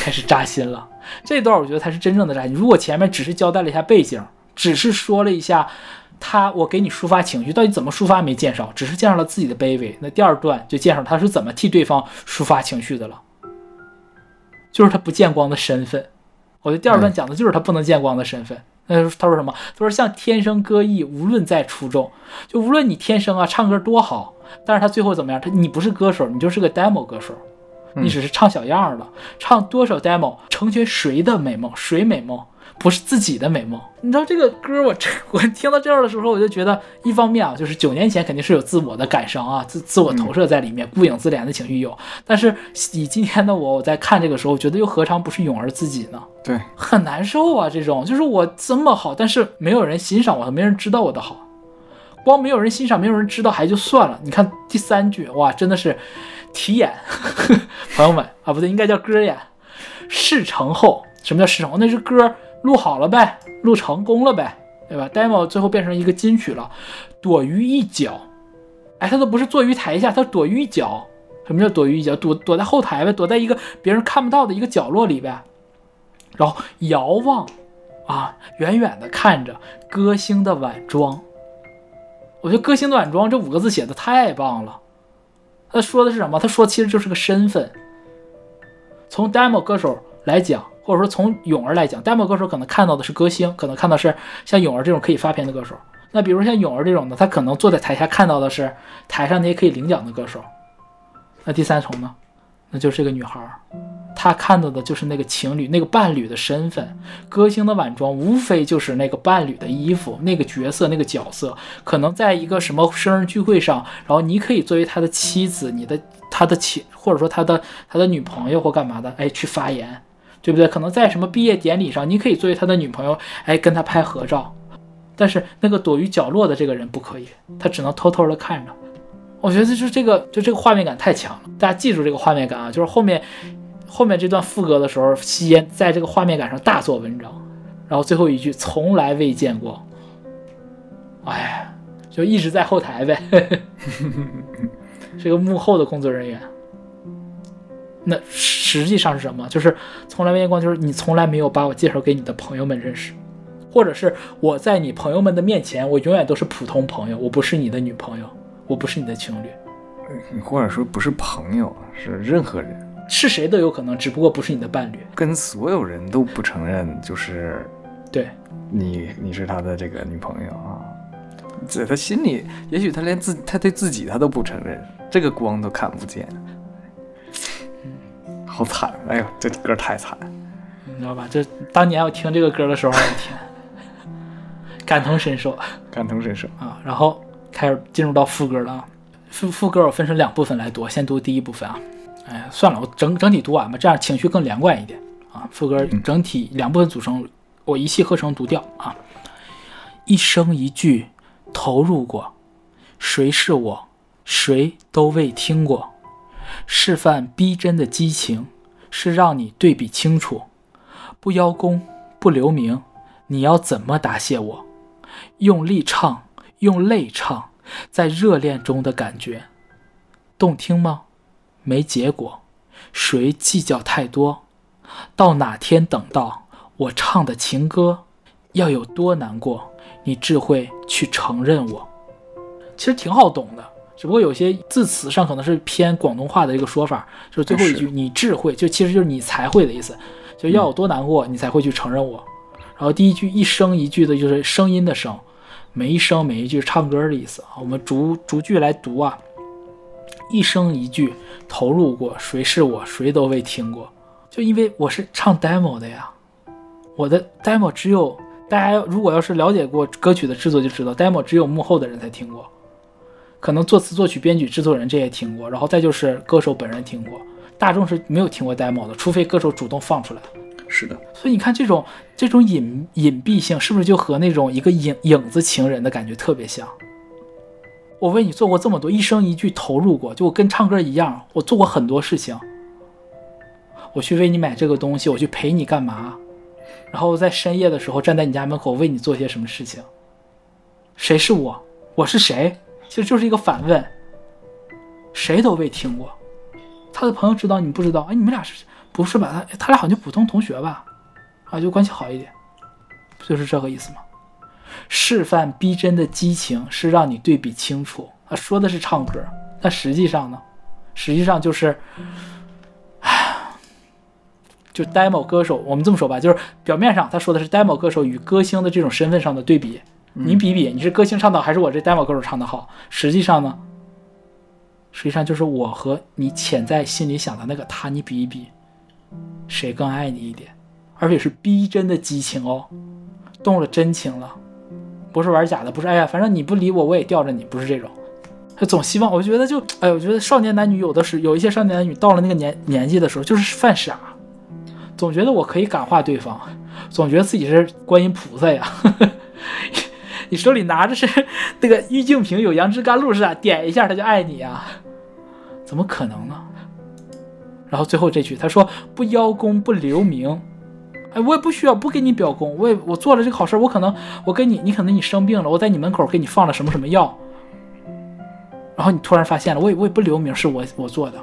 开始扎心了。这段我觉得才是真正的扎心。如果前面只是交代了一下背景，只是说了一下他我给你抒发情绪，到底怎么抒发没介绍，只是介绍了自己的卑微。那第二段就介绍他是怎么替对方抒发情绪的了，就是他不见光的身份。我觉得第二段讲的就是他不能见光的身份。那他说什么？他说像天生歌艺，无论再出众，就无论你天生啊唱歌多好，但是他最后怎么样？他你不是歌手，你就是个 demo 歌手。你只是唱小样儿了，唱多少 demo 成全谁的美梦？谁美梦？不是自己的美梦。你知道这个歌，我这我听到这儿的时候，我就觉得，一方面啊，就是九年前肯定是有自我的感伤啊，自自我投射在里面，顾影自怜的情绪有。但是以今天的我，我在看这个时候，我觉得又何尝不是勇儿自己呢？对，很难受啊，这种就是我这么好，但是没有人欣赏我，没人知道我的好，光没有人欣赏，没有人知道还就算了。你看第三句，哇，真的是题眼，朋友们啊，不对，应该叫歌眼。事成后，什么叫事成后？那是歌录好了呗，录成功了呗，对吧？demo 最后变成一个金曲了，躲于一角，哎，他都不是坐于台下，他躲于一角。什么叫躲于一角？躲躲在后台呗，躲在一个别人看不到的一个角落里呗。然后遥望，啊，远远的看着歌星的晚装。我觉得“歌星的晚装”这五个字写的太棒了。他说的是什么？他说其实就是个身份。从 demo 歌手来讲，或者说从泳儿来讲，demo 歌手可能看到的是歌星，可能看到是像泳儿这种可以发片的歌手。那比如像泳儿这种的，他可能坐在台下看到的是台上那些可以领奖的歌手。那第三重呢？那就是这个女孩，她看到的就是那个情侣、那个伴侣的身份。歌星的晚妆无非就是那个伴侣的衣服、那个角色、那个角色。可能在一个什么生日聚会上，然后你可以作为他的妻子、你的他的妻，或者说他的他的女朋友或干嘛的，哎，去发言，对不对？可能在什么毕业典礼上，你可以作为他的女朋友，哎，跟他拍合照。但是那个躲于角落的这个人不可以，他只能偷偷的看着。我觉得就这个，就这个画面感太强了。大家记住这个画面感啊，就是后面后面这段副歌的时候，吸烟在这个画面感上大做文章。然后最后一句从来未见过，哎，就一直在后台呗，是个幕后的工作人员。那实际上是什么？就是从来没见过，就是你从来没有把我介绍给你的朋友们认识，或者是我在你朋友们的面前，我永远都是普通朋友，我不是你的女朋友。我不是你的情侣，或者说不是朋友，是任何人，是谁都有可能，只不过不是你的伴侣。跟所有人都不承认，就是对，你你是他的这个女朋友啊。在他心里，也许他连自他对自己他都不承认，这个光都看不见。好惨！哎呦，这歌太惨。你知道吧？这当年我听这个歌的时候，我的天，感同身受感同身受。啊！然后开始进入到副歌了啊。副副歌我分成两部分来读，先读第一部分啊。哎，算了，我整整体读完吧，这样情绪更连贯一点啊。副歌整体两部分组成，我一气呵成读掉啊。一生一句投入过，谁是我，谁都未听过。示范逼真的激情，是让你对比清楚。不邀功，不留名，你要怎么答谢我？用力唱，用泪唱，在热恋中的感觉，动听吗？没结果，谁计较太多？到哪天等到我唱的情歌，要有多难过，你智慧去承认我。其实挺好懂的，只不过有些字词上可能是偏广东话的一个说法，就是最后一句“你智慧”，就其实就是你才会的意思，就要有多难过，你才会去承认我。然后第一句一声一句的就是声音的声，每一声每一句唱歌的意思啊。我们逐逐句来读啊，一声一句投入过，谁是我，谁都未听过。就因为我是唱 demo 的呀，我的 demo 只有大家如果要是了解过歌曲的制作就知道，demo 只有幕后的人才听过。可能作词、作曲、编曲、制作人这些听过，然后再就是歌手本人听过，大众是没有听过 demo 的，除非歌手主动放出来。是的，所以你看这种这种隐隐蔽性，是不是就和那种一个影影子情人的感觉特别像？我为你做过这么多，一生一句投入过，就跟唱歌一样，我做过很多事情。我去为你买这个东西，我去陪你干嘛？然后在深夜的时候站在你家门口为你做些什么事情？谁是我？我是谁？其实就是一个反问，谁都未听过。他的朋友知道，你不知道？哎，你们俩是不是吧？他他俩好像普通同学吧？啊，就关系好一点，不就是这个意思吗？示范逼真的激情是让你对比清楚。他说的是唱歌，但实际上呢，实际上就是，唉，就 demo 歌手。我们这么说吧，就是表面上他说的是 demo 歌手与歌星的这种身份上的对比。你比比，你是歌星唱的还是我这 demo 歌手唱的好？实际上呢，实际上就是我和你潜在心里想的那个他，你比一比，谁更爱你一点？而且是逼真的激情哦，动了真情了，不是玩假的，不是哎呀，反正你不理我，我也吊着你，不是这种。他总希望，我觉得就哎，我觉得少年男女有的是有一些少年男女到了那个年年纪的时候，就是犯傻，总觉得我可以感化对方，总觉得自己是观音菩萨呀。你手里拿着是那个玉净瓶，有杨枝甘露是吧？点一下他就爱你啊？怎么可能呢？然后最后这句他说不邀功不留名，哎，我也不需要不给你表功，我也我做了这个好事，我可能我跟你，你可能你生病了，我在你门口给你放了什么什么药，然后你突然发现了，我也我也不留名是我我做的，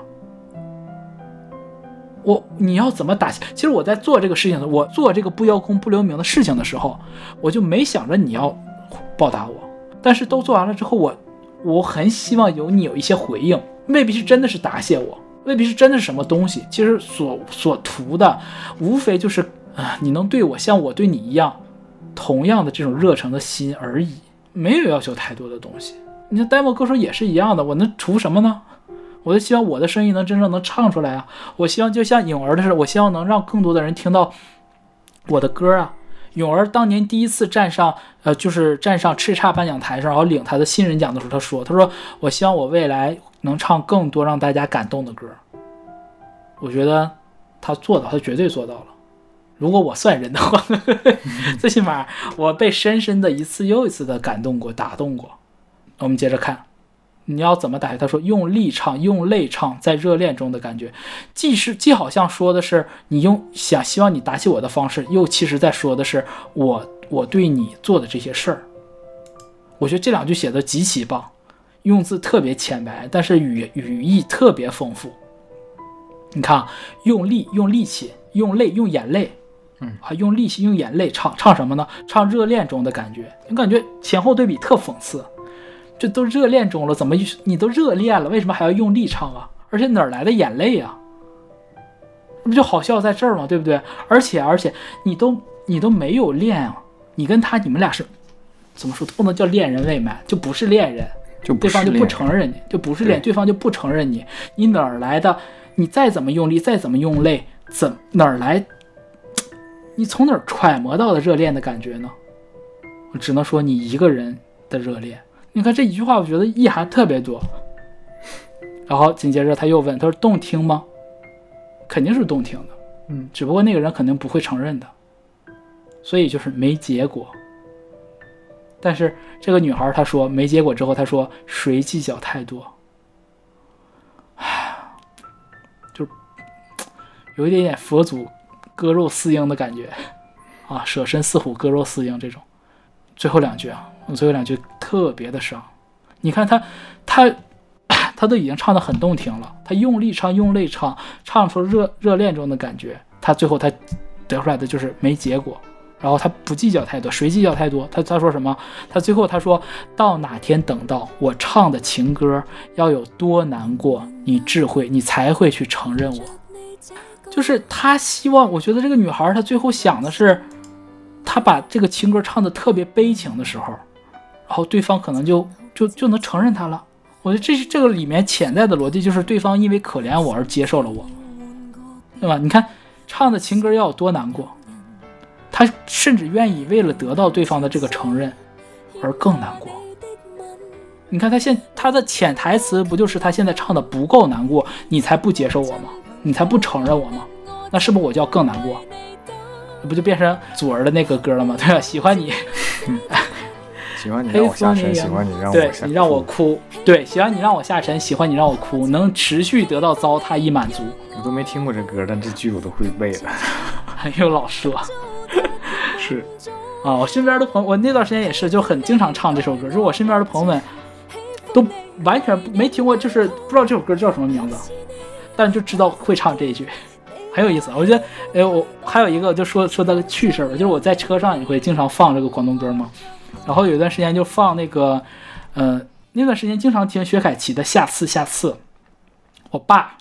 我你要怎么打？其实我在做这个事情的，我做这个不邀功不留名的事情的时候，我就没想着你要。报答我，但是都做完了之后，我我很希望有你有一些回应，未必是真的是答谢我，未必是真的是什么东西。其实所所图的，无非就是啊，你能对我像我对你一样，同样的这种热诚的心而已，没有要求太多的东西。你像 demo 歌手也是一样的，我能图什么呢？我就希望我的声音能真正能唱出来啊！我希望就像颖儿的似的，我希望能让更多的人听到我的歌啊。咏儿当年第一次站上，呃，就是站上叱咤颁奖台上，然后领他的新人奖的时候，他说：“他说我希望我未来能唱更多让大家感动的歌。”我觉得他做到，他绝对做到了。如果我算人的话，最起码我被深深的一次又一次的感动过、打动过。我们接着看。你要怎么打？他说用力唱，用泪唱，在热恋中的感觉，既是既好像说的是你用想希望你打起我的方式，又其实在说的是我我对你做的这些事儿。我觉得这两句写的极其棒，用字特别浅白，但是语语义特别丰富。你看，用力、用力气、用泪、用眼泪，嗯，还用力气、用眼泪唱唱什么呢？唱热恋中的感觉，你感觉前后对比特讽刺。这都热恋中了，怎么你都热恋了，为什么还要用力唱啊？而且哪儿来的眼泪啊？那不就好笑在这儿吗？对不对？而且而且你都你都没有恋啊，你跟他你们俩是怎么说？不能叫恋人未满，就不是恋人，就不对方就不承认你，就不是恋，对对方就不承认你，你哪儿来的？你再怎么用力，再怎么用泪，怎哪儿来？你从哪儿揣摩到的热恋的感觉呢？我只能说你一个人的热恋。你看这一句话，我觉得意涵特别多。然后紧接着他又问，他说动听吗？肯定是动听的，嗯，只不过那个人肯定不会承认的，所以就是没结果。但是这个女孩她说没结果之后，她说谁计较太多，唉，就有一点点佛祖割肉饲鹰的感觉啊，舍身饲虎，割肉饲鹰这种。最后两句啊，最后两句特别的伤。你看他，他，他都已经唱得很动听了，他用力唱，用泪唱，唱出热热恋中的感觉。他最后他得出来的就是没结果，然后他不计较太多，谁计较太多？他他说什么？他最后他说到哪天等到我唱的情歌要有多难过，你智慧你才会去承认我。就是他希望，我觉得这个女孩她最后想的是，她把这个情歌唱的特别悲情的时候，然后对方可能就就就能承认他了。我觉得这是这个里面潜在的逻辑，就是对方因为可怜我而接受了我，对吧？你看唱的情歌要有多难过，他甚至愿意为了得到对方的这个承认而更难过。你看他现他的潜台词不就是他现在唱的不够难过，你才不接受我吗？你才不承认我吗？那是不是我就要更难过？不就变成祖儿的那个歌了吗？对吧？喜欢你，喜欢你让我下沉，喜欢你让我下你让我哭，对，喜欢你让我下沉，喜欢你让我哭，能持续得到糟蹋以满足。我都没听过这歌，但这句我都会背了。哎呦，老 说是，啊，我身边的朋友，我那段时间也是，就很经常唱这首歌，就是我身边的朋友们都完全没听过，就是不知道这首歌叫什么名字，但就知道会唱这一句，很有意思。我觉得，哎，我还有一个就说说到个趣事儿吧，就是我在车上也会经常放这个广东歌嘛，然后有一段时间就放那个，呃，那段时间经常听薛凯琪的《下次下次》，我爸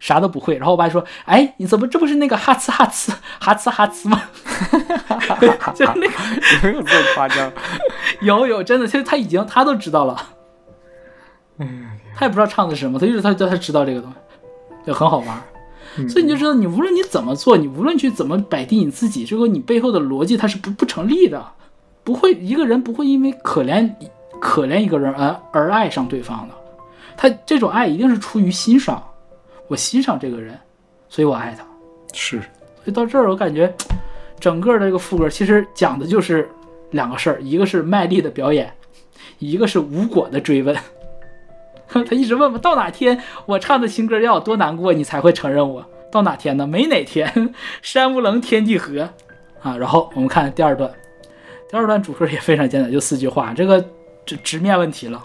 啥都不会，然后我爸就说：“哎，你怎么这不是那个哈呲哈呲哈呲哈呲吗？” 就是那个没有这么夸张。有有真的，其实他已经他都知道了，嗯，他也不知道唱的是什么，他就是他他知道这个东西，就很好玩儿。所以你就知道，你无论你怎么做，你无论去怎么摆低你自己，这个你背后的逻辑它是不不成立的，不会一个人不会因为可怜可怜一个人而而爱上对方的，他这种爱一定是出于欣赏，我欣赏这个人，所以我爱他。是，所以到这儿，我感觉整个的这个副歌其实讲的就是两个事儿，一个是卖力的表演，一个是无果的追问。他一直问我到哪天我唱的情歌要有多难过，你才会承认我？到哪天呢？没哪天，山无棱，天地合啊！然后我们看第二段，第二段主歌也非常简单，就四句话，这个直直面问题了。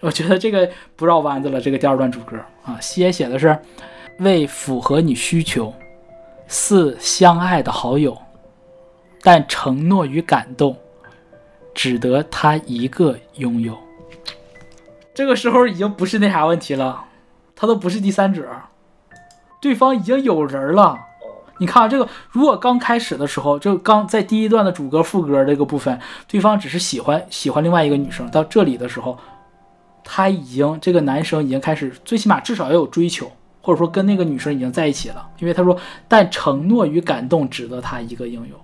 我觉得这个不绕弯子了。这个第二段主歌啊，写写的是为符合你需求，似相爱的好友，但承诺与感动，只得他一个拥有。这个时候已经不是那啥问题了，他都不是第三者，对方已经有人了。你看啊这个，如果刚开始的时候，就刚在第一段的主歌副歌这个部分，对方只是喜欢喜欢另外一个女生，到这里的时候，他已经这个男生已经开始，最起码至少要有追求，或者说跟那个女生已经在一起了，因为他说，但承诺与感动值得他一个拥有，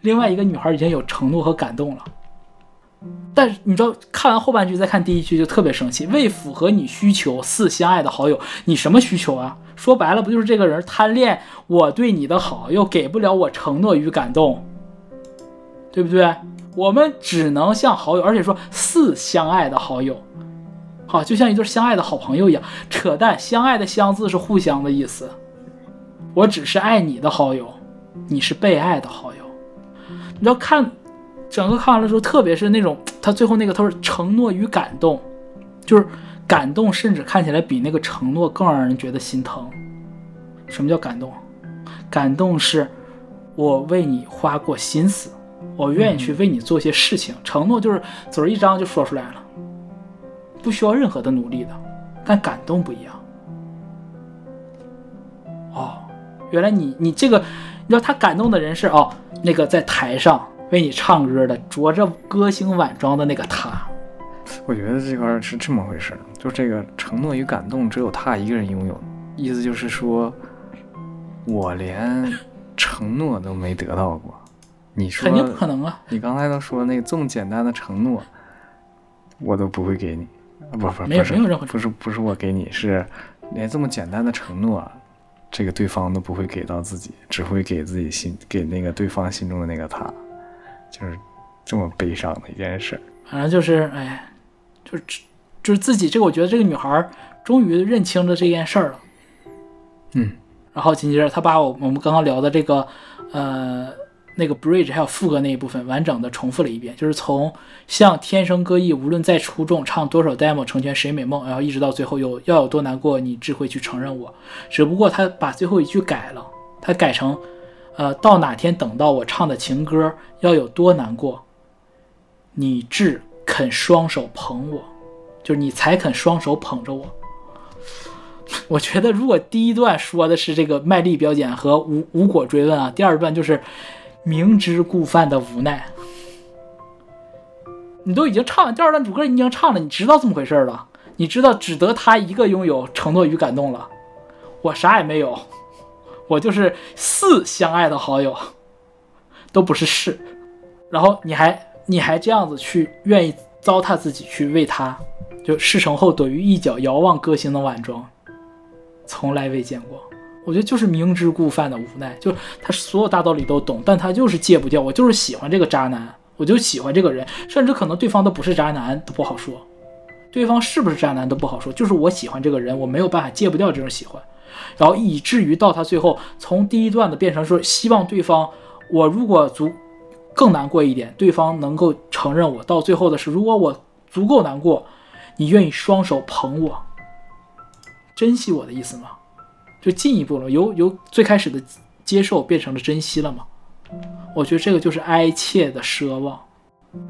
另外一个女孩已经有承诺和感动了。但是你知道，看完后半句再看第一句就特别生气。为符合你需求，似相爱的好友，你什么需求啊？说白了，不就是这个人贪恋我对你的好，又给不了我承诺与感动，对不对？我们只能像好友，而且说似相爱的好友，好，就像一对相爱的好朋友一样。扯淡，相爱的相字是互相的意思。我只是爱你的好友，你是被爱的好友。你知道看。整个看完了之后，特别是那种 他最后那个，他说承诺与感动，就是感动，甚至看起来比那个承诺更让人觉得心疼。什么叫感动？感动是我为你花过心思，我愿意去为你做些事情。承诺就是嘴一张就说出来了，不需要任何的努力的，但感动不一样。哦，原来你你这个，你知道他感动的人是哦，那个在台上为你唱歌的，着着歌星晚装的那个他。我觉得这块儿是这么回事儿，就这个承诺与感动只有他一个人拥有，意思就是说，我连承诺都没得到过。你说肯定不可能啊！你刚才都说那个这么简单的承诺，我都不会给你，啊不不没有没有任何不是不是我给你，是连这么简单的承诺，这个对方都不会给到自己，只会给自己心给那个对方心中的那个他，就是这么悲伤的一件事儿。反正就是，哎，就是就是自己这个，我觉得这个女孩儿终于认清了这件事儿了。嗯，然后紧接着她把我我们刚刚聊的这个，呃，那个 bridge 还有副歌那一部分完整的重复了一遍，就是从像天生歌艺，无论再出众，唱多少 demo 成全谁美梦，然后一直到最后有要有多难过，你只会去承认我。只不过他把最后一句改了，他改成，呃，到哪天等到我唱的情歌，要有多难过，你只肯双手捧我，就是你才肯双手捧着我。我觉得，如果第一段说的是这个卖力表演和无无果追问啊，第二段就是明知故犯的无奈。你都已经唱第二段主歌，你已经唱了，你知道这么回事了，你知道只得他一个拥有承诺与感动了，我啥也没有，我就是似相爱的好友，都不是是。然后你还你还这样子去愿意糟蹋自己去为他，就事成后躲于一角，遥望歌星的晚妆，从来未见过。我觉得就是明知故犯的无奈，就他所有大道理都懂，但他就是戒不掉。我就是喜欢这个渣男，我就喜欢这个人，甚至可能对方都不是渣男都不好说，对方是不是渣男都不好说，就是我喜欢这个人，我没有办法戒不掉这种喜欢，然后以至于到他最后从第一段的变成说希望对方，我如果足更难过一点，对方能够承认我，到最后的是如果我足够难过，你愿意双手捧我，珍惜我的意思吗？就进一步了，由由最开始的接受变成了珍惜了吗？我觉得这个就是哀切的奢望。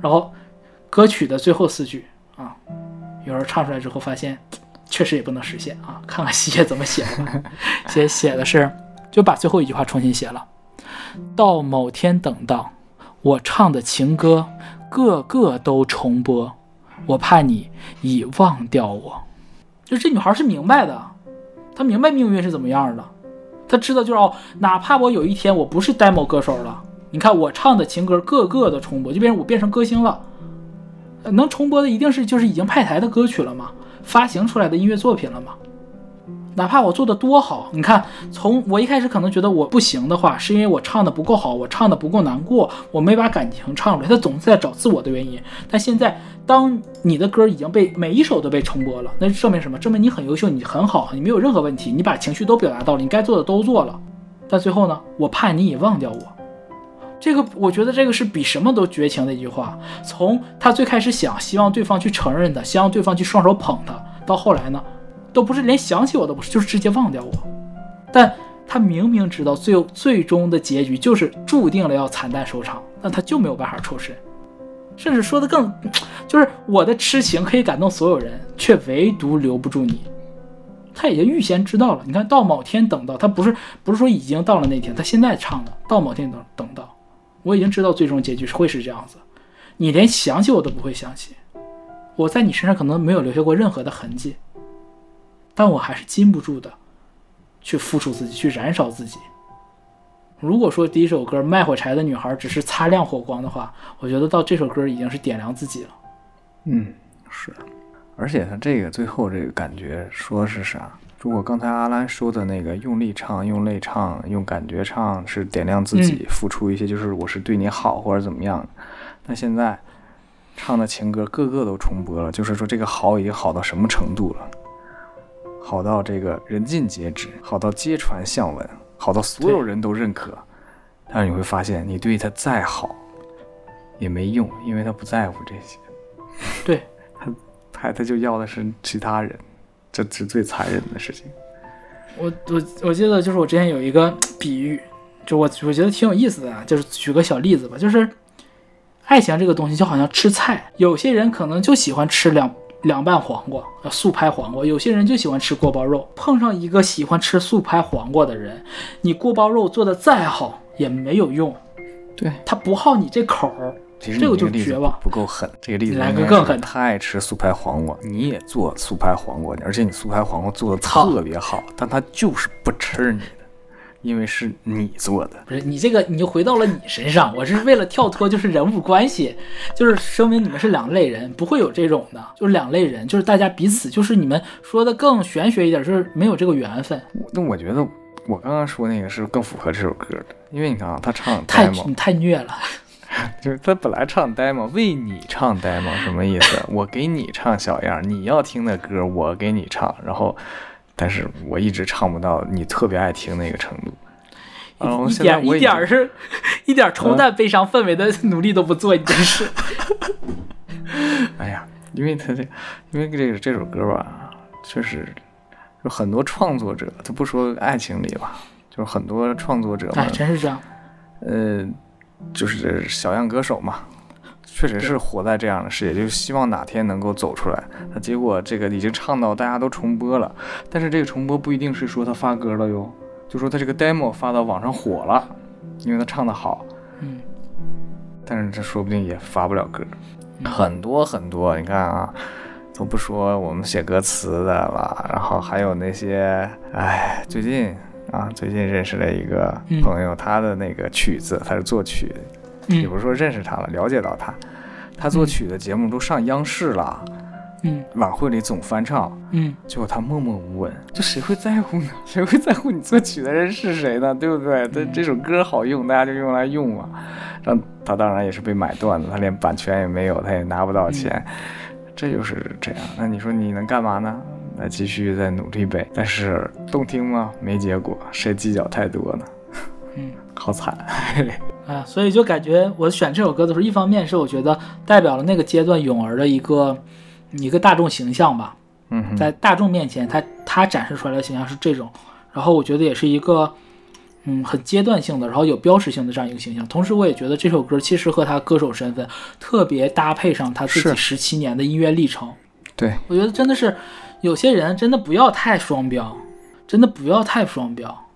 然后歌曲的最后四句啊，有人唱出来之后发现，确实也不能实现啊。看看西野怎么写的，写写的是就把最后一句话重新写了。到某天等到我唱的情歌，个个都重播，我怕你已忘掉我。就这女孩是明白的。她明白命运是怎么样的，她知道就是哦，哪怕我有一天我不是 demo 歌手了，你看我唱的情歌个个的重播，就变成我变成歌星了，能重播的一定是就是已经派台的歌曲了嘛，发行出来的音乐作品了吗。哪怕我做的多好，你看从我一开始可能觉得我不行的话，是因为我唱的不够好，我唱的不够难过，我没把感情唱出来，他总是在找自我的原因。但现在，当你的歌已经被每一首都被重播了，那证明什么？证明你很优秀，你很好，你没有任何问题，你把情绪都表达到了，你该做的都做了。但最后呢，我怕你已忘掉我。这个我觉得这个是比什么都绝情的一句话。从他最开始想希望对方去承认他，希望对方去双手捧他，到后来呢？都不是连想起我都不是，就是直接忘掉我。但他明明知道最最终的结局就是注定了要惨淡收场，但他就没有办法抽身，甚至说的更，就是我的痴情可以感动所有人，却唯独留不住你。他已经预先知道了。你看到某天等到他不是不是说已经到了那天，他现在唱的到某天等等到，我已经知道最终结局是会是这样子。你连想起我都不会想起，我在你身上可能没有留下过任何的痕迹。但我还是禁不住的，去付出自己，去燃烧自己。如果说第一首歌《卖火柴的女孩》只是擦亮火光的话，我觉得到这首歌已经是点亮自己了。嗯，是。而且他这个最后这个感觉说是啥？如果刚才阿兰说的那个用力唱、用泪唱、用感觉唱是点亮自己，付出一些就是我是对你好或者怎么样，那现在唱的情歌个个都重播了，就是说这个好已经好到什么程度了？好到这个人尽皆知，好到皆传巷闻，好到所有人都认可。但是你会发现，你对他再好也没用，因为他不在乎这些。对 他，他他就要的是其他人，这是最残忍的事情。我我我记得就是我之前有一个比喻，就我我觉得挺有意思的啊，就是举个小例子吧，就是爱情这个东西就好像吃菜，有些人可能就喜欢吃两凉拌黄瓜，呃素拍黄瓜。有些人就喜欢吃锅包肉，碰上一个喜欢吃素拍黄瓜的人，你锅包肉做的再好也没有用，对，他不好你这口儿。其实这个就绝望不够狠。这个例子来个更狠的他爱吃素拍黄瓜，你也做素拍黄瓜，而且你素拍黄瓜做的特别好，但他就是不吃你的，因为是你做的。不是你这个，你就回到了你身上。我是为了跳脱，就是人物关系，就是声明你们是两类人，不会有这种的，就是两类人，就是大家彼此，就是你们说的更玄学一点，就是没有这个缘分，那我觉得我刚刚说那个是更符合这首歌的，因为你看啊，他唱太你太虐了。就是他本来唱 demo，为你唱 demo 什么意思？我给你唱小样，你要听的歌我给你唱，然后，但是我一直唱不到你特别爱听那个程度。一点一点是，一点冲淡悲伤氛围的努力都不做，你真是。哎呀，因为他这，因为这个这首歌吧，确实有很多创作者，他不说爱情里吧，就是很多创作者们哎，，真是这样。呃，就是小样歌手嘛，确实是活在这样的世界，就是希望哪天能够走出来。那结果这个已经唱到大家都重播了，但是这个重播不一定是说他发歌了哟，就说他这个 demo 发到网上火了，因为他唱的好，嗯，但是这说不定也发不了歌。很多很多，你看啊，都不说我们写歌词的了，然后还有那些，哎，最近啊，最近认识了一个嗯朋友，他的那个曲子，他是作曲的，也嗯不是说认识他了，了解到他，他作曲的节目都上央视了，嗯晚会里总翻唱，嗯，结果他默默无闻，就谁会在乎呢？谁会在乎你作曲的人是谁呢？对不对？这这首歌好用，大家就用来用嘛。让他当然也是被买断了，他连版权也没有，他也拿不到钱，这就是这样。那你说你能干嘛呢？那继续再努力呗。但是动听吗？没结果，谁计较太多呢？嗯，好惨。啊，所以就感觉我选这首歌的时候，一方面是我觉得代表了那个阶段泳儿的一个一个大众形象吧，嗯，在大众面前，他他展示出来的形象是这种，然后我觉得也是一个嗯很阶段性的，然后有标识性的这样一个形象。同时，我也觉得这首歌其实和他歌手身份特别搭配上他自己十七年的音乐历程。对，我觉得真的是有些人真的不要太双标，真的不要太双标。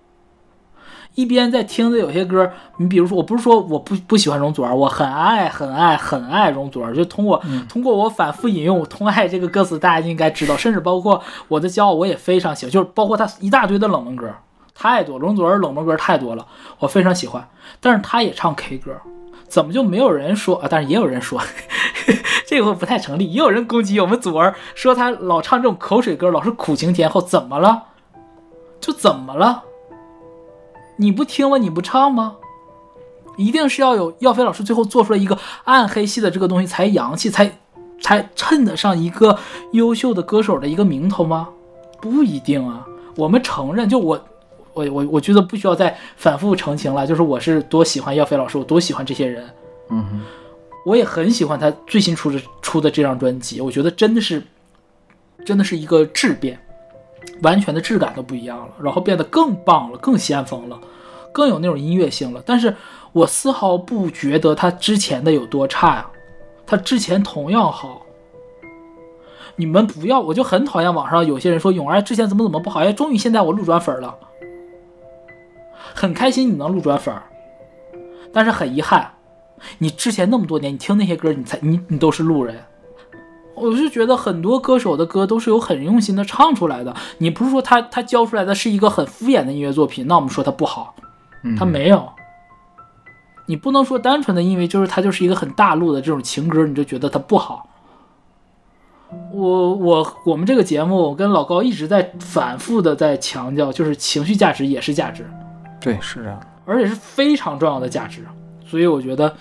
一边在听着有些歌，你比如说，我不是说我不不喜欢容祖儿，我很爱很爱很爱容祖儿，就通过、通过我反复引用《通爱》这个歌词，大家应该知道，甚至包括我的骄傲，我也非常喜欢，就是包括他一大堆的冷门歌，太多，容祖儿冷门歌太多了，我非常喜欢。但是他也唱 K 歌，怎么就没有人说啊？但是也有人说，这个不太成立，也有人攻击我们祖儿，说他老唱这种口水歌，老是苦情天后，怎么了？就怎么了？你不听吗？你不唱吗？一定是要有耀飞老师最后做出来一个暗黑系的这个东西才洋气，才才衬得上一个优秀的歌手的一个名头吗？不一定啊。我们承认，就我我我我觉得不需要再反复澄清了，就是我是多喜欢耀飞老师，我多喜欢这些人。嗯哼，我也很喜欢他最新出的出的这张专辑，我觉得真的是，真的是一个质变，完全的质感都不一样了，然后变得更棒了，更先锋了，更有那种音乐性了。但是我丝毫不觉得他之前的有多差呀，他之前同样好。你们不要，我就很讨厌网上有些人说永儿之前怎么怎么不好，哎，终于现在我路转粉了，很开心你能路转粉儿，但是很遗憾，你之前那么多年，你听那些歌，你才你你都是路人。我就觉得很多歌手的歌都是有很用心的唱出来的，你不是说他他教出来的是一个很敷衍的音乐作品，那我们说他不好，嗯他没有。你不能说单纯的因为就是他就是一个很大陆的这种情歌，你就觉得他不好。我我我们这个节目，我跟老高一直在反复的在强调，就是情绪价值也是价值。对，是这样。而且是非常重要的价值。所以我觉得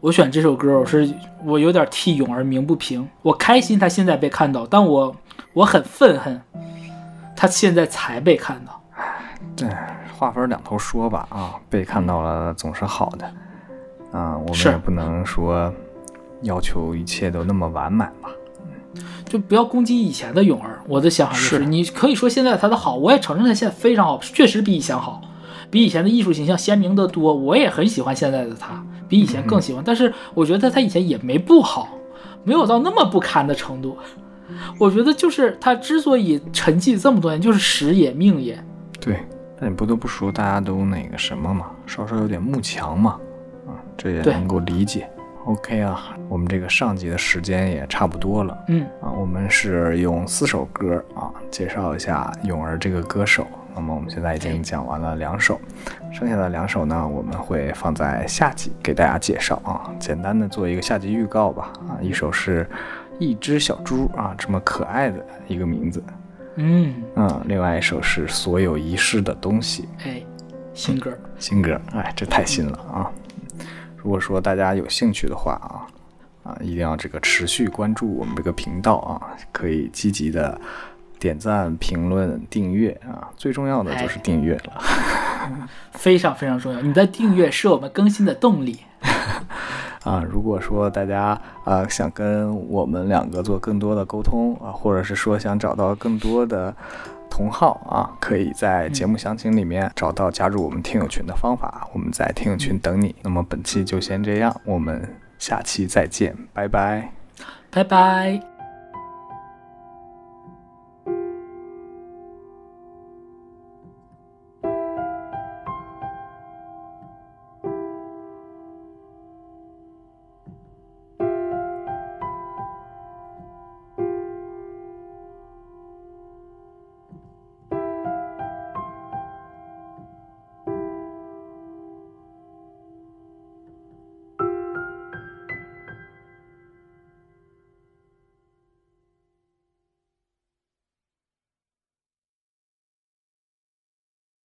我选这首歌，我是我有点替勇儿鸣不平。我开心他现在被看到，但我我很愤恨他现在才被看到。这话分两头说吧啊，被看到了总是好的，啊，我们也不能说要求一切都那么完满吧。就不要攻击以前的勇儿。我的想法就是，是你可以说现在他的好，我也承认他现在非常好，确实比以前好，比以前的艺术形象鲜明得多。我也很喜欢现在的他，比以前更喜欢。但是我觉得他以前也没不好，没有到那么不堪的程度。我觉得就是他之所以沉寂这么多年，就是时也命也。对，但你不得不说，大家都那个什么嘛，稍稍有点慕强嘛，啊，这也能够理解。OK 啊，我们这个上集的时间也差不多了嗯，啊，我们是用四首歌啊介绍一下泳儿这个歌手。那么我们现在已经讲完了两首，剩下的两首呢，我们会放在下集给大家介绍啊，简单的做一个下集预告吧啊，一首是一只小猪啊，这么可爱的一个名字，嗯，嗯，另外一首是所有遗失的东西，哎，新歌，新歌，哎，这太新了啊！如果说大家有兴趣的话啊，啊，一定要这个持续关注我们这个频道啊，可以积极的点赞、评论、订阅啊，最重要的就是订阅了。非常非常重要。你的订阅是我们更新的动力。啊，如果说大家啊想跟我们两个做更多的沟通啊，或者是说想找到更多的同好啊，可以在节目详情里面找到加入我们听友群的方法，我们在听友群等你。那么本期就先这样，我们下期再见，拜拜。拜拜。